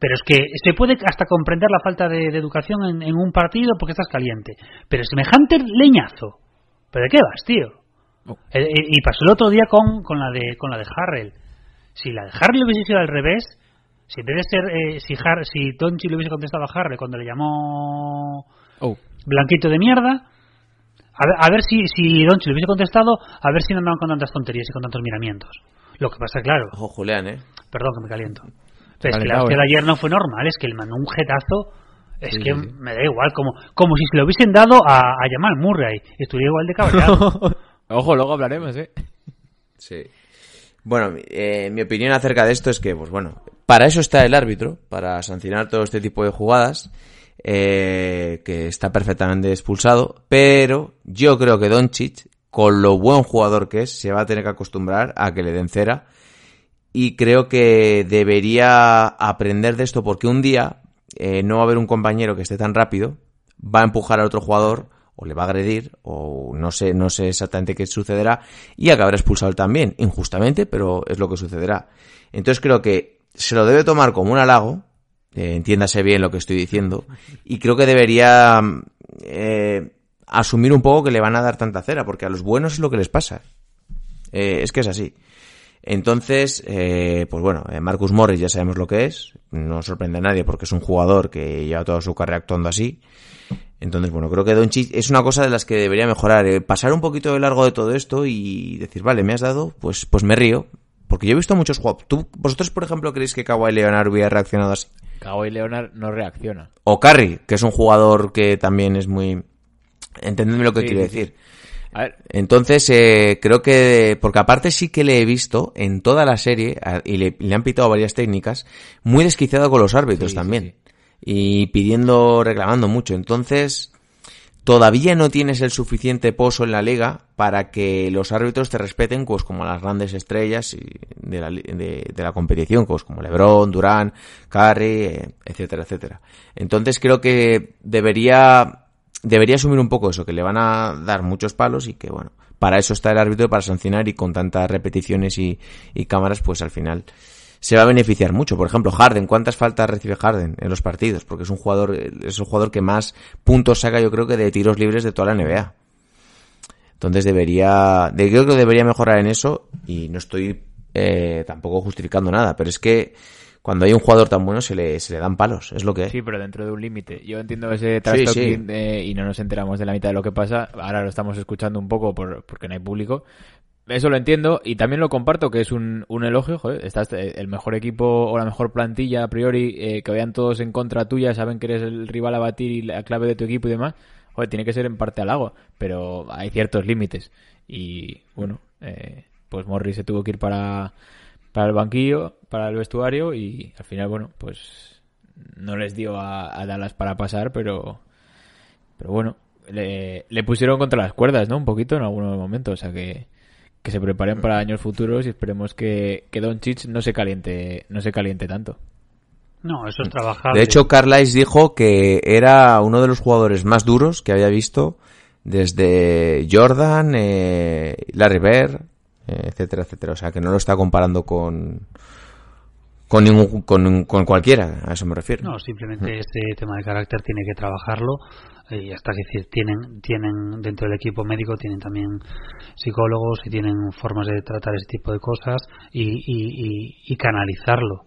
Pero es que se puede hasta comprender la falta de, de educación en, en un partido porque estás caliente. Pero semejante leñazo. ¿Pero de qué vas, tío? Oh. Eh, eh, y pasó el otro día con, con la de con la de Harrell. Si la de Harrell hubiese sido al revés, si en vez de ser eh, si Har si Tonchi le hubiese contestado a Harrell cuando le llamó Oh. blanquito de mierda, a ver, a ver si si Donchi le hubiese contestado, a ver si no andaban con tantas tonterías y con tantos miramientos. Lo que pasa, claro, Ojo, Julián, ¿eh? perdón que me caliento. Pero es que la de ayer no fue normal, es que le mandó un jetazo. Es Sí, que sí, sí. me da igual, como, como si se lo hubiesen dado a, a Jamal Murray. Estuviera igual de cabreado. Ojo, luego hablaremos, ¿eh? Sí. Bueno, mi- eh, mi opinión acerca de esto es que, pues bueno, para eso está el árbitro, para sancionar todo este tipo de jugadas, eh, que está perfectamente expulsado, pero yo creo que Doncic, con lo buen jugador que es, se va a tener que acostumbrar a que le den cera, y creo que debería aprender de esto porque un día eh, no va a haber un compañero que esté tan rápido, va a empujar al otro jugador o le va a agredir o no sé, no sé exactamente qué sucederá y acabará expulsado también, injustamente, pero es lo que sucederá. Entonces creo que se lo debe tomar como un halago, eh, entiéndase bien lo que estoy diciendo, y creo que debería eh, asumir un poco que le van a dar tanta cera, porque a los buenos es lo que les pasa. Eh, es que es así. Entonces, eh, pues bueno, eh, Marcus Morris ya sabemos lo que es, no sorprende a nadie porque es un jugador que lleva toda su carrera actuando así. Entonces, bueno, creo que Doncic es una cosa de las que debería mejorar, eh, pasar un poquito de largo de todo esto y decir, vale, me has dado, pues, pues me río, porque yo he visto muchos jugadores. ¿Tú, vosotros, por ejemplo, creéis que Kawhi Leonard hubiera reaccionado así? Kawhi Leonard no reacciona. O Curry, que es un jugador que también es muy, entendedme lo que Sí, quiero sí, sí. Decir. A ver, Entonces, eh, creo que, porque aparte sí que le he visto en toda la serie, y le, le han pitado varias técnicas, muy desquiciado con los árbitros Sí, también. sí. Y pidiendo, reclamando mucho. Entonces, todavía no tienes el suficiente pozo en la liga para que los árbitros te respeten, pues como las grandes estrellas de, la, de la competición, pues como LeBron, Durán, Curry, eh, etcétera, etcétera. Entonces creo que debería, debería asumir un poco eso, que le van a dar muchos palos y que bueno, para eso está el árbitro, para sancionar y con tantas repeticiones y, y cámaras, pues al final se va a beneficiar mucho. Por ejemplo, Harden, ¿cuántas faltas recibe Harden en los partidos? Porque es un jugador, es el jugador que más puntos saca, yo creo que de tiros libres de toda la NBA. Entonces debería, de, creo que debería mejorar en eso y no estoy eh, tampoco justificando nada, pero es que cuando hay un jugador tan bueno se le, se le dan palos, es lo que es. sí, pero dentro de un límite. Yo entiendo ese trash Sí, eh, y no nos enteramos de la mitad de lo que pasa. Ahora lo estamos escuchando un poco por, porque no hay público. Eso lo entiendo y también lo comparto que es un, un elogio. Joder, estás eh, el mejor equipo o la mejor plantilla a priori, eh, que vayan todos en contra tuya, saben que eres el rival a batir y la clave de tu equipo y demás. Joder, tiene que ser en parte halago, pero hay ciertos límites. Y bueno, eh, pues Morris se tuvo que ir para, para el banquillo, para el vestuario y al final, bueno, pues no les dio a, a Dallas para pasar, pero pero bueno, le, le pusieron contra las cuerdas, ¿no? Un poquito en algunos momentos, o sea que, que se preparen para años futuros y esperemos que, que Doncic no se caliente, no se caliente tanto. No, eso es trabajable. De hecho, Carlisle dijo que era uno de los jugadores más duros que había visto desde Jordan, eh, Larry Bird, eh, etcétera, etcétera. O sea, que no lo está comparando con con ningún con, con cualquiera, a eso me refiero. No, simplemente este tema de carácter tiene que trabajarlo eh, y hasta que decir, tienen, tienen dentro del equipo médico tienen también psicólogos y tienen formas de tratar ese tipo de cosas y, y, y, y canalizarlo.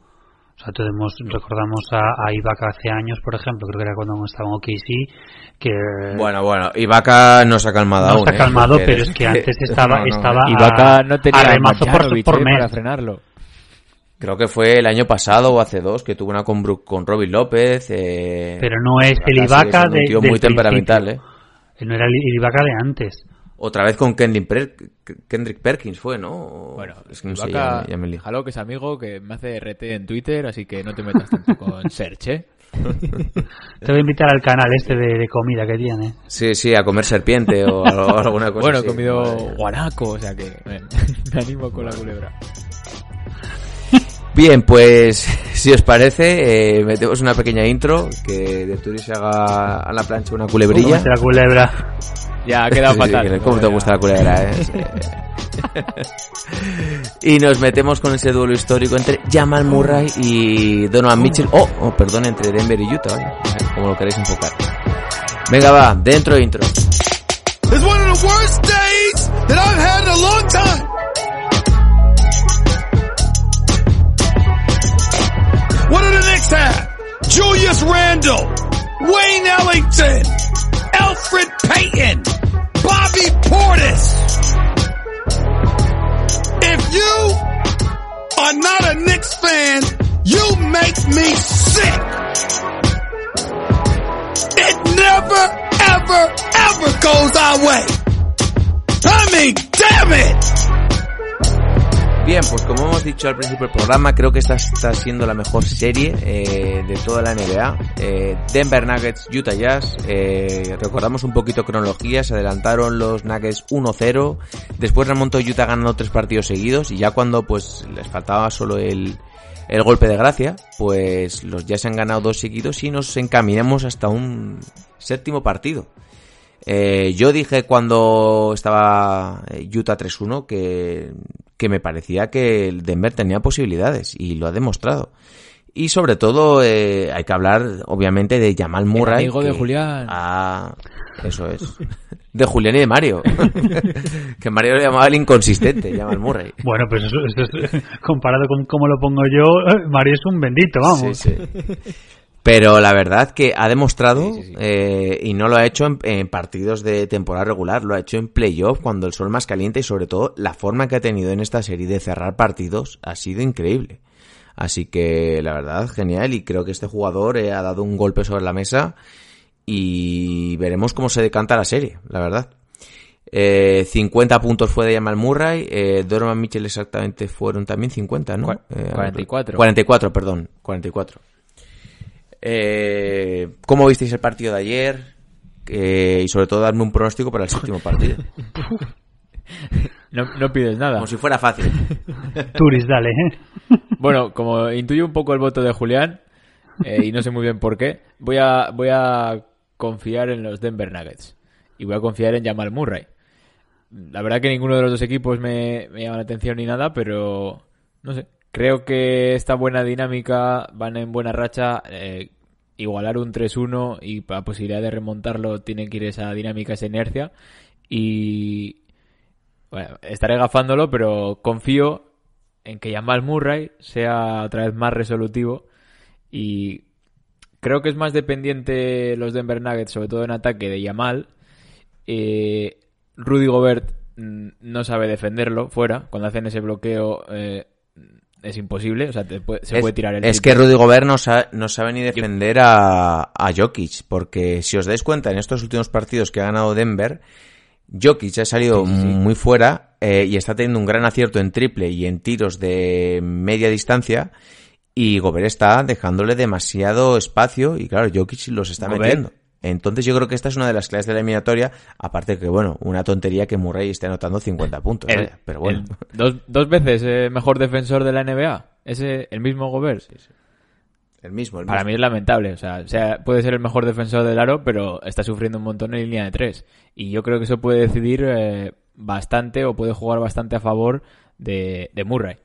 O sea, tenemos, recordamos a, a Ibaka hace años, por ejemplo, creo que era cuando estaba en OKC, que Bueno, bueno, Ibaka no se ha calmado no aún. está ¿eh? calmado, pero es que antes estaba, No, no, estaba Y a- no tenía a remazo por, por eh, mes. para frenarlo. Creo que fue el año pasado o hace dos que tuvo una con, Bru- con Robin López. Eh, Pero no es el Ibaka de un tío muy temperamental. ¿eh? Él no era el Ibaka de antes. Otra vez con Kendrick, Per- Kendrick Perkins fue, ¿no? Bueno, es que no sé, ya, ya me. Jalo, que es amigo, que me hace RT en Twitter, así que no te metas tanto con Search, ¿eh? Te voy a invitar al canal este de, de comida que tiene. Sí, sí, a comer serpiente o alguna cosa bueno, he comido guanaco, o sea que me, me animo con la culebra. Bien, pues si os parece, eh, metemos una pequeña intro que de Turi se haga a la plancha una culebrilla. Cómete la culebra. Ya ha quedado sí, fatal. ¿Cómo te gusta la culebra, eh? Y nos metemos con ese duelo histórico entre Jamal Murray y Donovan Mitchell. Oh, oh, perdón, entre Denver y Utah, ¿vale? No sé Como lo queréis enfocar. Venga, va, dentro intro. It's one of the worst are not a Knicks fan, you make me sick. It never, ever, ever goes our way. I mean, damn it! Bien, pues como hemos dicho al principio del programa, creo que esta está siendo la mejor serie eh, de toda la NBA. Eh, Denver Nuggets, Utah Jazz. Eh, recordamos un poquito cronología, se adelantaron los Nuggets 1-0. Después remontó Utah ganando tres partidos seguidos y ya cuando pues les faltaba solo el, el golpe de gracia, pues los Jazz han ganado dos seguidos y nos encaminamos hasta un séptimo partido. Eh, yo dije cuando estaba eh, Utah 3-1 que, que me parecía que el Denver tenía posibilidades y lo ha demostrado. Y sobre todo eh, hay que hablar obviamente de Jamal Murray. amigo de Julián. Ah, eso es. De Julián y de Mario. que Mario le llamaba el inconsistente, Jamal Murray. Bueno, pues eso, eso es, comparado con cómo lo pongo yo, Mario es un bendito, vamos. Sí, sí. Pero la verdad que ha demostrado, Sí, sí, sí. eh, y no lo ha hecho en, en partidos de temporada regular, lo ha hecho en playoff cuando el sol más caliente y sobre todo la forma que ha tenido en esta serie de cerrar partidos ha sido increíble. Así que la verdad, genial y creo que este jugador eh, ha dado un golpe sobre la mesa y veremos cómo se decanta la serie, la verdad. Eh, 50 puntos fue de Jamal Murray, eh, Donovan Mitchell exactamente fueron también 50, ¿no? Cua- Eh, 44. 44, perdón, 44. Eh, ¿Cómo visteis el partido de ayer? Eh, y sobre todo darme un pronóstico para el séptimo partido. No, no pides nada. Como si fuera fácil. Turis, dale, ¿eh? Bueno, como intuyo un poco el voto de Julián, eh, y no sé muy bien por qué, voy a, voy a confiar en los Denver Nuggets. Y voy a confiar en Jamal Murray. La verdad que ninguno de los dos equipos me, me llama la atención ni nada, pero no sé. Creo que esta buena dinámica, van en buena racha. eh, igualar un 3-1 y la posibilidad de remontarlo tiene que ir esa dinámica, esa inercia. Y bueno, estaré gafándolo, pero confío en que Jamal Murray sea otra vez más resolutivo y creo que es más dependiente los Denver Nuggets, sobre todo en ataque, de Jamal. Eh, Rudy Gobert mm, no sabe defenderlo fuera. Cuando hacen ese bloqueo eh, es imposible. O sea, te puede- se es, puede tirar el es que. Rudy Gobert no, sa- no sabe ni defender a, a Jokic, porque si os dais cuenta, en estos últimos partidos que ha ganado Denver, Jokic ha salido muy fuera eh, y está teniendo un gran acierto en triple y en tiros de media distancia y Gobert está dejándole demasiado espacio y claro, Jokic los está Gobert. metiendo. Entonces yo creo que esta es una de las claves de la eliminatoria, aparte que bueno, una tontería que Murray esté anotando 50 puntos, El- vaya, pero bueno. el dos, dos veces eh, mejor defensor de la NBA. Ese, el mismo Gobert. El mismo, el Para mismo. mí es lamentable. O sea, o sea, puede ser el mejor defensor del aro, pero está sufriendo un montón en línea de tres. Y yo creo que eso puede decidir eh, bastante o puede jugar bastante a favor de, de Murray.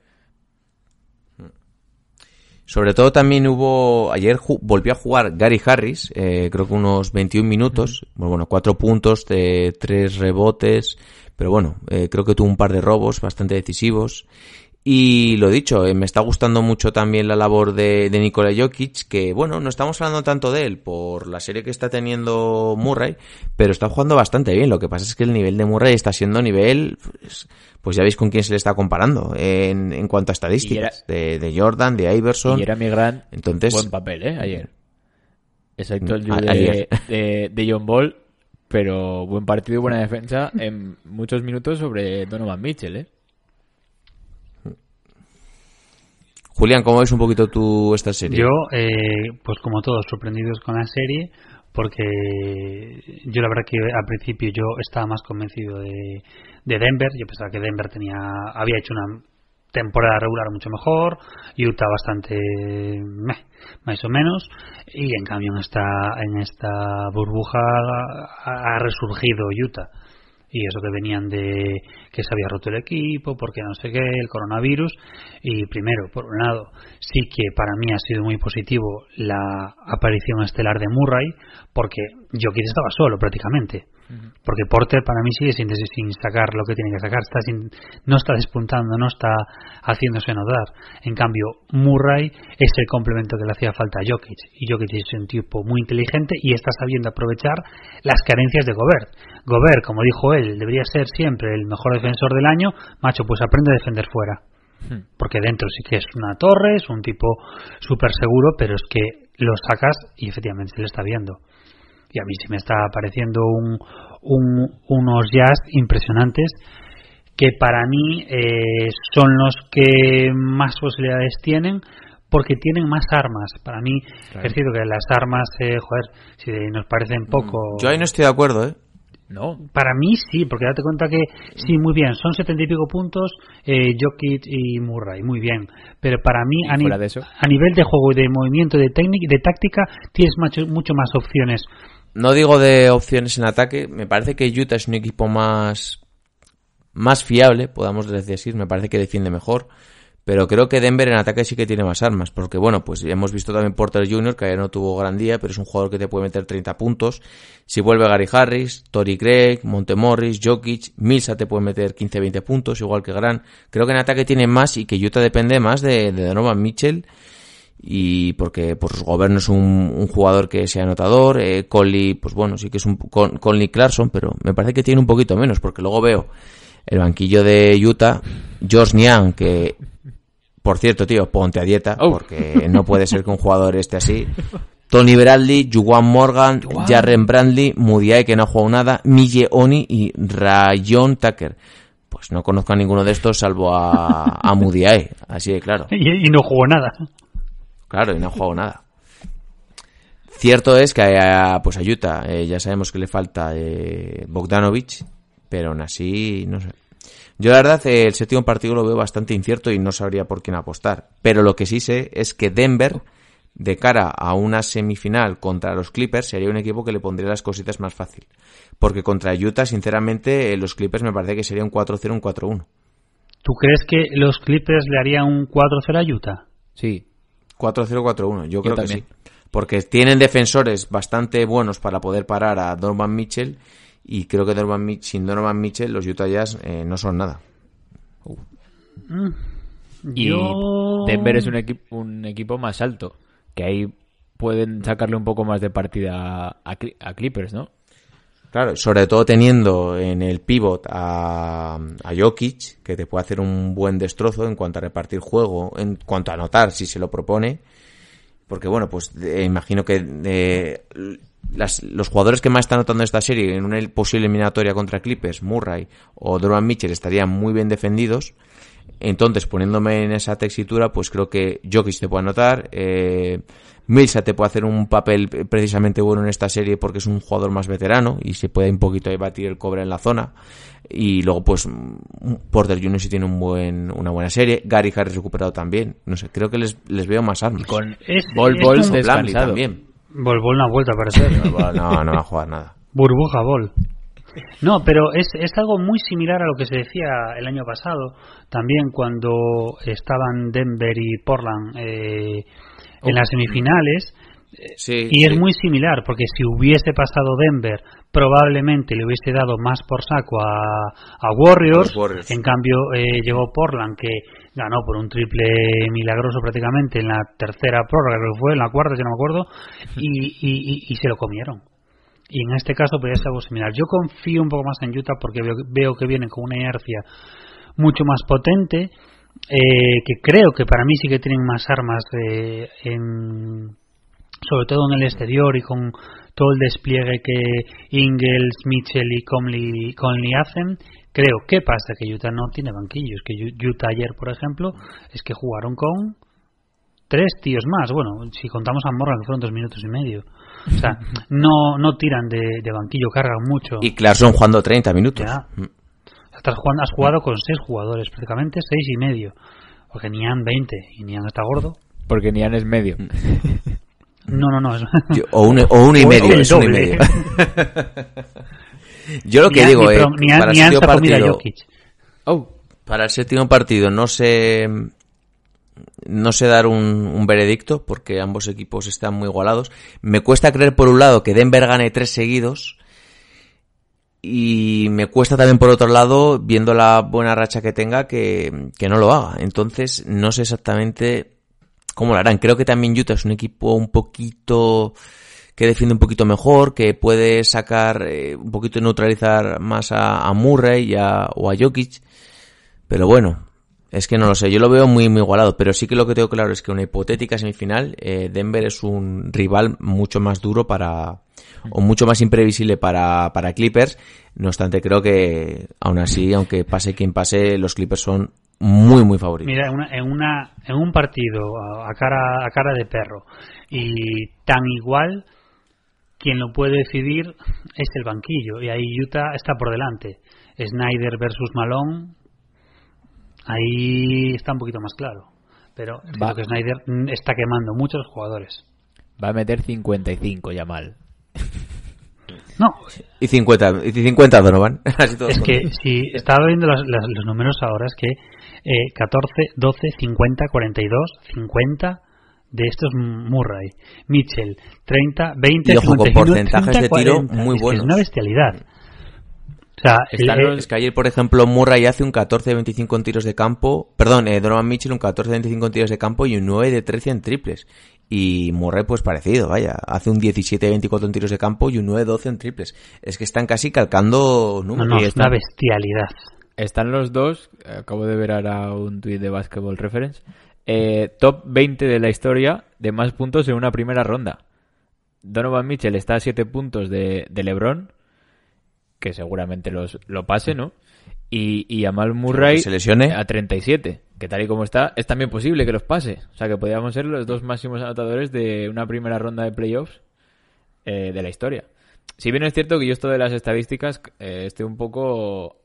Sobre todo también hubo, ayer volvió a jugar Gary Harris, eh, creo que unos 21 minutos, bueno, bueno, cuatro puntos de tres rebotes, pero bueno, eh, creo que tuvo un par de robos bastante decisivos. Y lo dicho, eh, me está gustando mucho también la labor de, de Nikola Jokic, que bueno, no estamos hablando tanto de él por la serie que está teniendo Murray, pero está jugando bastante bien. Lo que pasa es que el nivel de Murray está siendo nivel, pues, pues ya veis con quién se le está comparando en, en cuanto a estadísticas, de, de Jordan, de Iverson. Y era mi gran Entonces, buen papel, ¿eh? Ayer. Excepto el A- de, ayer. de, de John Ball, pero buen partido y buena defensa en muchos minutos sobre Donovan Mitchell, ¿eh? Julián, ¿cómo ves un poquito tú esta serie? Yo, eh, pues como todos, sorprendidos con la serie, porque yo la verdad que al principio yo estaba más convencido de, de Denver, yo pensaba que Denver tenía había hecho una temporada regular mucho mejor, Utah bastante meh, más o menos, y en cambio en esta, en esta burbuja ha resurgido Utah y eso que venían de que se había roto el equipo, porque no sé qué, el coronavirus. Y primero, por un lado, sí que para mí ha sido muy positivo la aparición estelar de Murray, porque Jokic estaba solo prácticamente. Porque Porter para mí sigue sin, sin sacar lo que tiene que sacar, está sin, no está despuntando, no está haciéndose notar. En cambio, Murray es el complemento que le hacía falta a Jokic. Y Jokic es un tipo muy inteligente y está sabiendo aprovechar las carencias de Gobert. Gobert, como dijo él, debería ser siempre el mejor defensor del año. Macho, pues aprende a defender fuera. Porque dentro sí que es una torre, es un tipo súper seguro, pero es que lo sacas y efectivamente se le está viendo y a mí se me está pareciendo un, unos jazz impresionantes que para mí eh, son los que más posibilidades tienen porque tienen más armas. Para mí, es cierto que las armas, eh, joder, si nos parecen mm, poco. Yo ahí no estoy de acuerdo, ¿eh? No. Para mí sí, porque date cuenta que sí, muy bien, son setenta y pico puntos eh, Jokic y Murray, muy bien. Pero para mí, a, a, nivel de juego y de movimiento, de técnica, de táctica, tienes mucho, mucho más opciones no digo de opciones en ataque, me parece que Utah es un equipo más más fiable, podamos decir, me parece que defiende mejor, pero creo que Denver en ataque sí que tiene más armas, porque bueno, pues hemos visto también Porter Jr., que ayer no tuvo gran día, pero es un jugador que te puede meter 30 puntos. Si vuelve Gary Harris, Tori Craig, Montemorris, Jokic, Milsa te puede meter 15-20 puntos, igual que Gran. Creo que en ataque tiene más y que Utah depende más de, de Donovan Mitchell y porque pues Gobern es un, jugador que sea anotador, eh, Conley, pues bueno, sí que es un Conley Clarkson, pero me parece que tiene un poquito menos, porque luego veo el banquillo de Utah, George Niang, que por cierto, tío, ponte a dieta, oh. porque no puede ser que un jugador esté así. Tony Bradley, Juwan Morgan, Jarren Brandley, Mudiay, que no ha jugado nada, Mille Oni y Rayon Tucker. Pues no conozco a ninguno de estos salvo a, a Mudiay, así de claro. y no jugó nada. Claro, y no ha jugado nada. Cierto es que a, pues a Utah eh, ya sabemos que le falta eh, Bogdanovich, pero aún así, no sé. Yo la verdad el séptimo partido lo veo bastante incierto y no sabría por quién apostar. Pero lo que sí sé es que Denver, de cara a una semifinal contra los Clippers, sería un equipo que le pondría las cositas más fácil. Porque contra Utah, sinceramente, eh, los Clippers me parece que sería un 4-0, un 4-1. ¿Tú crees que los Clippers le harían un 4-0 a Utah? Sí. 4-0-4-1, yo, creo que sí. Porque tienen defensores bastante buenos para poder parar a Donovan Mitchell y creo que sin Donovan Mitchell los Utah Jazz eh, no son nada. Mm. Y Denver es un, equipo un equipo más alto, que ahí pueden sacarle un poco más de partida a, a Clippers, ¿no? Claro, sobre todo teniendo en el pivot a, a Jokic, que te puede hacer un buen destrozo en cuanto a repartir juego, en cuanto a anotar si se lo propone. Porque bueno, pues imagino que los jugadores que más están anotando esta serie en una posible eliminatoria contra Clippers, Murray o Donovan Mitchell estarían muy bien defendidos. Entonces, poniéndome en esa textura, pues creo que Jokic te puede anotar, eh, Milsa te puede hacer un papel precisamente bueno en esta serie porque es un jugador más veterano y se puede un poquito batir el cobre en la zona. Y luego, pues, Porter Jr. sí tiene un buen, una buena serie. Gary Harris recuperado también. No sé, creo que les, les veo más armas. con Bol Bol descansado. también. Bol Bol no ha vuelto a aparecer. no, no va a jugar nada. Burbuja Bol. No, pero es, es algo muy similar a lo que se decía el año pasado, también cuando estaban Denver y Portland eh, en las semifinales. y es muy similar, porque si hubiese pasado Denver, probablemente le hubiese dado más por saco a, a Warriors. En cambio, eh, llegó Portland, que ganó por un triple milagroso prácticamente en la tercera prórroga, creo que fue, en la cuarta, ya no me acuerdo, y, y, se lo comieron. Y en este caso podría ser algo similar. Yo confío un poco más en Utah porque veo, veo que vienen con una inercia mucho más potente eh, que creo que para mí sí que tienen más armas en, sobre todo en el exterior y con todo el despliegue que Ingles, Mitchell y Conley, Conley hacen, creo que pasa que Utah no tiene banquillos. Que Utah ayer, por ejemplo, es que jugaron con tres tíos más. Bueno, si contamos a Morgan, que fueron dos minutos y medio. O sea, no, no tiran de, banquillo, cargan mucho. Y Clarkson jugando 30 minutos. Ya. Mm. jugando, has jugado con seis jugadores, prácticamente seis y medio. Porque Nian 20 y Nian está gordo. Porque Nian es medio. No, no, no. o, un, o uno y medio. Es uno y medio. Yo lo que digo es. para, el séptimo partido, oh, para el séptimo partido no sé. No sé dar un, veredicto porque ambos equipos están muy igualados. Me cuesta creer por un lado que Denver gane tres seguidos y me cuesta también por otro lado, viendo la buena racha que tenga, que, que no lo haga. Entonces no sé exactamente cómo lo harán. Creo que también Utah es un equipo un poquito que defiende un poquito mejor, que puede sacar eh, un poquito neutralizar más a, Murray o a Jokic. Pero bueno, es que no lo sé, yo lo veo muy, muy igualado, pero sí que lo que tengo claro es que una hipotética semifinal, eh, Denver es un rival mucho más duro para, o mucho más imprevisible para, para Clippers. No obstante, creo que aún así, aunque pase quien pase, los Clippers son muy, muy favoritos. Mira, en, una, un partido a cara, a cara de perro y tan igual, quien lo puede decidir es el banquillo y ahí Utah está por delante. Snyder versus Malone, ahí está un poquito más claro. Pero creo que Snyder está quemando muchos jugadores. Va a meter 55 ya mal. No. Y 50, y 50 Donovan. es que si estaba viendo los, números ahora, es que 14, 12, 50, 42, 50 de estos Murray, Mitchell, 30, 20, y ojo, con porcentajes de tiro muy buenos. Es, una bestialidad. O sea, es que ayer, por ejemplo, Murray hace un 14 de 25 en tiros de campo, perdón, eh, Donovan Mitchell un 14 de 25 en tiros de campo y un 9 de 13 en triples. Y Murray pues parecido, vaya, hace un 17 de 24 en tiros de campo y un 9 de 12 en triples. Es que están casi calcando números. No, no, es una bestialidad. Están los dos, acabo de ver ahora un tweet de Basketball Reference, eh, top 20 de la historia de más puntos en una primera ronda. Donovan Mitchell está a 7 puntos de, LeBron, que seguramente los, lo pase, ¿no? Y, y Amal Murray se lesione. a 37, que tal y como está, es también posible que los pase. O sea, que podríamos ser los dos máximos anotadores de una primera ronda de playoffs eh, de la historia. Si bien es cierto que yo esto de las estadísticas eh, estoy un poco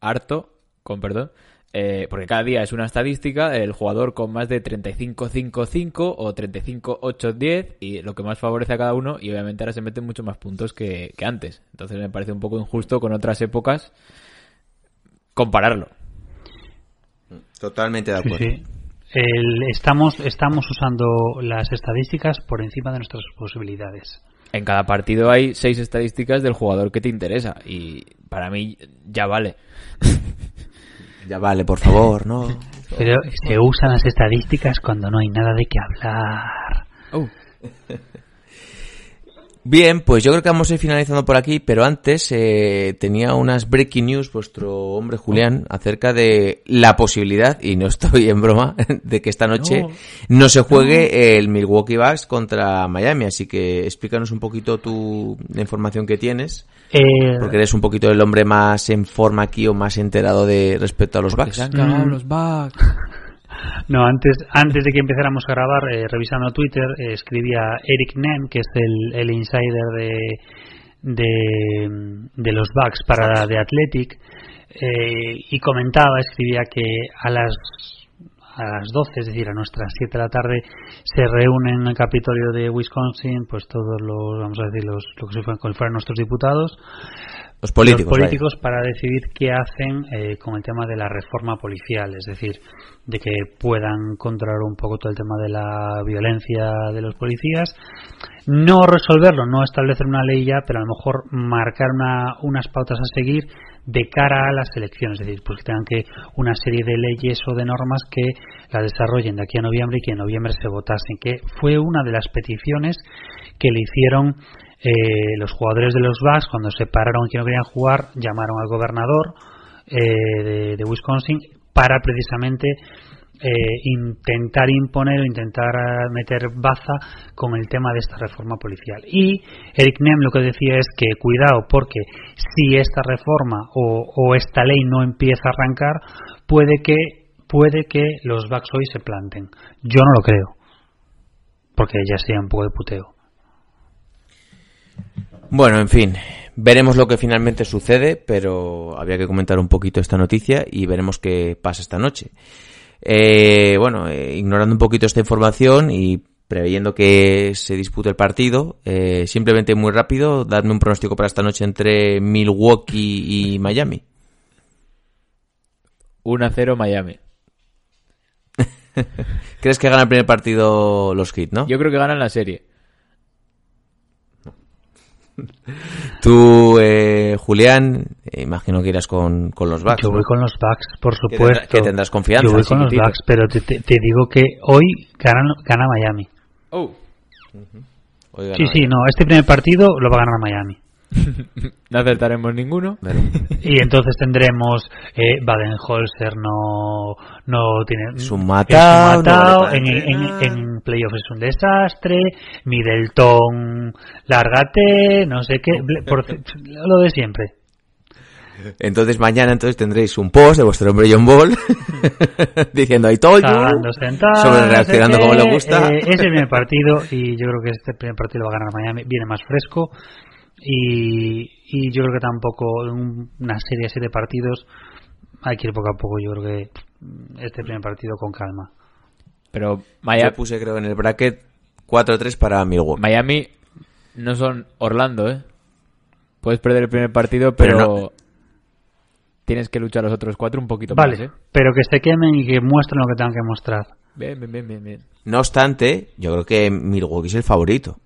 harto, con perdón, eh, porque cada día es una estadística, el jugador con más de 35-5-5 o 35-8-10 y lo que más favorece a cada uno y obviamente ahora se meten mucho más puntos que, antes. Entonces me parece un poco injusto con otras épocas compararlo. Totalmente de acuerdo. estamos, estamos usando las estadísticas por encima de nuestras posibilidades. En cada partido hay seis estadísticas del jugador que te interesa y para mí ya vale. Ya vale, por favor, ¿no? Pero se usan las estadísticas cuando no hay nada de qué hablar. Oh. Bien, pues yo creo que vamos a ir finalizando por aquí, pero antes eh, tenía unas breaking news vuestro hombre Julián acerca de la posibilidad, y no estoy en broma, de que esta noche no, se juegue el Milwaukee Bucks contra Miami, así que explícanos un poquito tu, la información que tienes, eh, porque eres un poquito el hombre más en forma aquí o más enterado de respecto a los Bucks. Se han cagado los Bucks. No, antes, antes de que empezáramos a grabar, eh, revisando Twitter, eh, escribía Eric Nem, que es el, el insider de, de, los Bucks para de Athletic, eh, y comentaba, escribía que a las a las 12, es decir, a nuestras 7 de la tarde, se reúnen en el Capitolio de Wisconsin, pues todos los, vamos a decir, los, lo que se fueron nuestros diputados, los políticos, políticos para decidir qué hacen eh, con el tema de la reforma policial, es decir, de que puedan controlar un poco todo el tema de la violencia de los policías, no resolverlo, no establecer una ley ya, pero a lo mejor marcar una, unas pautas a seguir de cara a las elecciones, es decir, pues que tengan que una serie de leyes o de normas que la desarrollen de aquí a noviembre y que en noviembre se votasen, que fue una de las peticiones que le hicieron eh, los jugadores de los Bucks, cuando se pararon que no querían jugar, llamaron al gobernador eh, de, Wisconsin para precisamente eh, intentar imponer o intentar meter baza con el tema de esta reforma policial. Y Eric Nem lo que decía es que cuidado porque si esta reforma o, o esta ley no empieza a arrancar, puede que puede que los backs hoy se planten. Yo no lo creo, porque ya sea un poco de puteo. Bueno, en fin, veremos lo que finalmente sucede, pero había que comentar un poquito esta noticia y veremos qué pasa esta noche. Eh, bueno, eh, ignorando un poquito esta información y preveyendo que se dispute el partido, eh, simplemente muy rápido, dadme un pronóstico para esta noche entre Milwaukee y Miami. 1-0 Miami. ¿Crees que gana el primer partido los Heat, no? Yo creo que ganan la serie. Tú, eh, Julián, eh, imagino que irás con, con los Bucks. Yo voy ¿no? con los Bucks, por Que supuesto. que tendrás confianza, Yo voy con los. Bucks, pero te, te- te digo que hoy gana, gana Miami. Oh, Oiga, Sí, no, sí, no, este primer partido lo va a ganar Miami. no acertaremos ninguno. Y entonces tendremos eh, Baden-Holzer no, no tiene Es un matao, es un matao, no vale para en, en, en playoffs es un desastre Middleton lárgate no sé qué por- lo de siempre. Entonces mañana entonces tendréis un post de vuestro hombre John Ball diciendo I told you", cagando sentado sobre no sé reaccionando como le gusta. Eh, es el primer partido y yo creo que este primer partido lo va a ganar Miami. Viene más fresco y, y yo creo que tampoco en un- una serie de siete partidos hay que ir poco a poco yo creo que este primer partido con calma Pero Yo Miami, puse creo en el bracket 4-3 para Milwaukee. Miami no son Orlando, ¿eh? Puedes perder el primer partido, Pero pero, no- tienes que luchar los otros cuatro un poquito Vale, más, ¿eh? pero que se quemen y que muestren lo que tengan que mostrar. Bien, bien, bien, bien, bien. No obstante, yo creo que Milwaukee es el favorito.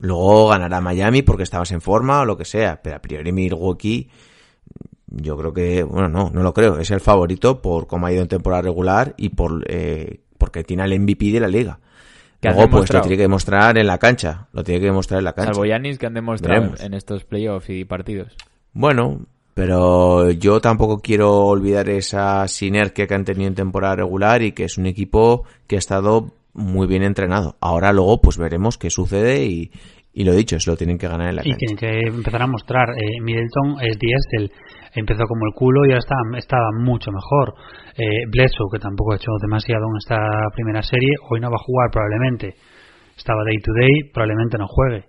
Luego ganará Miami porque estabas en forma o lo que sea, pero a priori Milwaukee yo creo que, bueno, no, no lo creo, es el favorito por cómo ha ido en temporada regular y por eh, porque tiene al MVP de la liga. Luego pues lo tiene que demostrar en la cancha, lo tiene que demostrar en la cancha. Salvo Yanis que han demostrado Veremos. en estos playoffs y partidos. Bueno, pero yo tampoco quiero olvidar esa sinergia que han tenido en temporada regular y que es un equipo que ha estado muy bien entrenado. Ahora luego pues veremos qué sucede y, y lo dicho, se lo tienen que ganar en la Y cancha. tienen que empezar a mostrar. Eh, Middleton es Diesel, empezó como el culo y ahora está, estaba mucho mejor. Eh, Bledsoe, que tampoco ha hecho demasiado en esta primera serie, hoy no va a jugar probablemente. Estaba day to day, probablemente no juegue.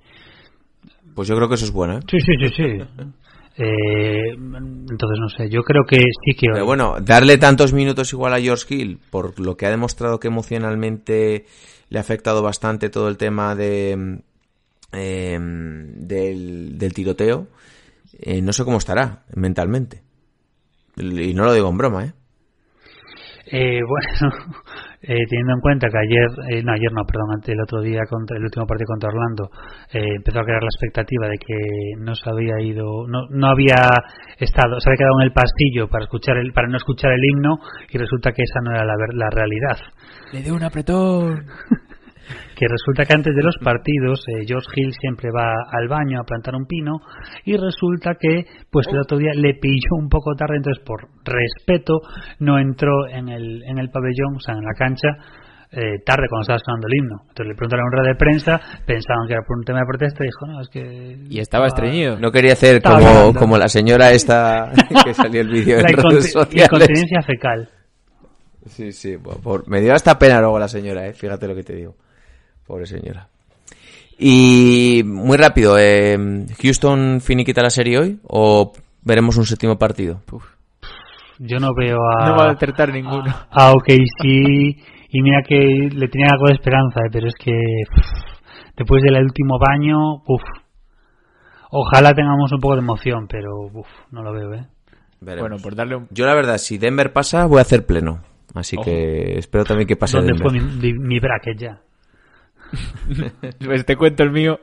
Pues yo creo que eso es bueno, ¿eh? Sí, sí, sí, sí. Eh, entonces no sé, yo creo que sí que Pero bueno, darle tantos minutos igual a George Hill, por lo que ha demostrado que emocionalmente le ha afectado bastante todo el tema de eh, del, del tiroteo, eh, no sé cómo estará mentalmente. Y no lo digo en broma, ¿eh? Eh, bueno, eh, teniendo en cuenta que ayer, eh, no ayer no, perdón, ante el otro día, contra el último partido contra Orlando, eh, empezó a crear la expectativa de que no se había ido, no, no había estado, se había quedado en el pasillo para escuchar el, para no escuchar el himno y resulta que esa no era la, ver- la realidad. Le dio un apretón. Que resulta que antes de los partidos eh, George Hill siempre va al baño a plantar un pino y resulta que pues el otro día le pilló un poco tarde, entonces por respeto no entró en el, en el pabellón, o sea, en la cancha, eh, tarde cuando estaba sonando el himno. Entonces le preguntaron en rueda de prensa, pensaban que era por un tema de protesta y dijo, no, es que... Y estaba estreñido. No quería hacer como, como la señora esta que salió el vídeo en La redes sociales. incontinencia fecal. Sí, sí, por- me dio hasta pena luego la señora, eh, fíjate lo que te digo. Pobre señora. Y muy rápido, eh, ¿Houston finiquita la serie hoy o veremos un séptimo partido? Yo no veo a... No va a acertar ninguno. Ah, ok, sí. Y mira que le tenía algo de esperanza, eh, pero es que pff, después del último baño, uff. Ojalá tengamos un poco de emoción, pero uff, no lo veo, ¿eh? Veremos. Bueno, por darle un... Yo la verdad, si Denver pasa, voy a hacer pleno. Así Ojo. que espero también que pase ¿Dónde Denver. fue mi, mi- mi bracket ya? Pues te cuento el mío.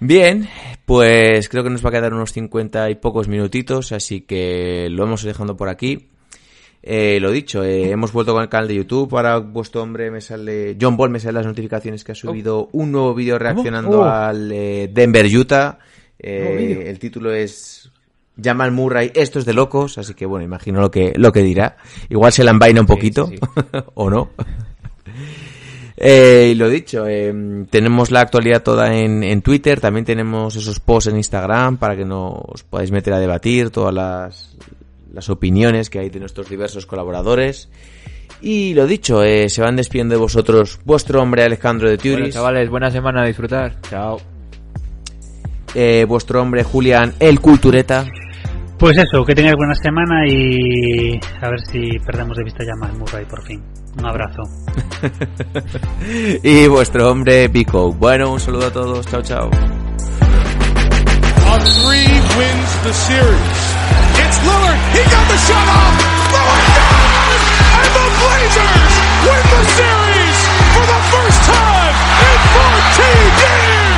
Bien, pues creo que nos va a quedar unos 50 y pocos minutitos, así que lo vamos dejando por aquí. Eh, lo dicho, eh, hemos vuelto con el canal de YouTube. Ahora vuestro hombre me sale. John Ball me sale las notificaciones que ha subido un nuevo vídeo reaccionando Oh. al eh, Denver Utah. El título es Jamal Murray, esto es de locos, así que bueno, imagino lo que, lo que dirá. Igual se la envaina un poquito, sí, sí. o no. Eh, y lo dicho, eh, tenemos la actualidad toda en, en Twitter, también tenemos esos posts en Instagram para que nos podáis meter a debatir todas las, las opiniones que hay de nuestros diversos colaboradores. Y lo dicho, eh, se van despidiendo de vosotros vuestro hombre Alejandro de Bueno, Turis, chavales, buena semana a disfrutar. Chao. vuestro hombre Julián El Cultureta Pues eso, que tengáis buena semana y a ver si perdemos de vista ya más Murray por fin. Un abrazo. y vuestro hombre Pico. Bueno, un saludo a todos, chao chao. Blazers win the series for the first time in 14 years.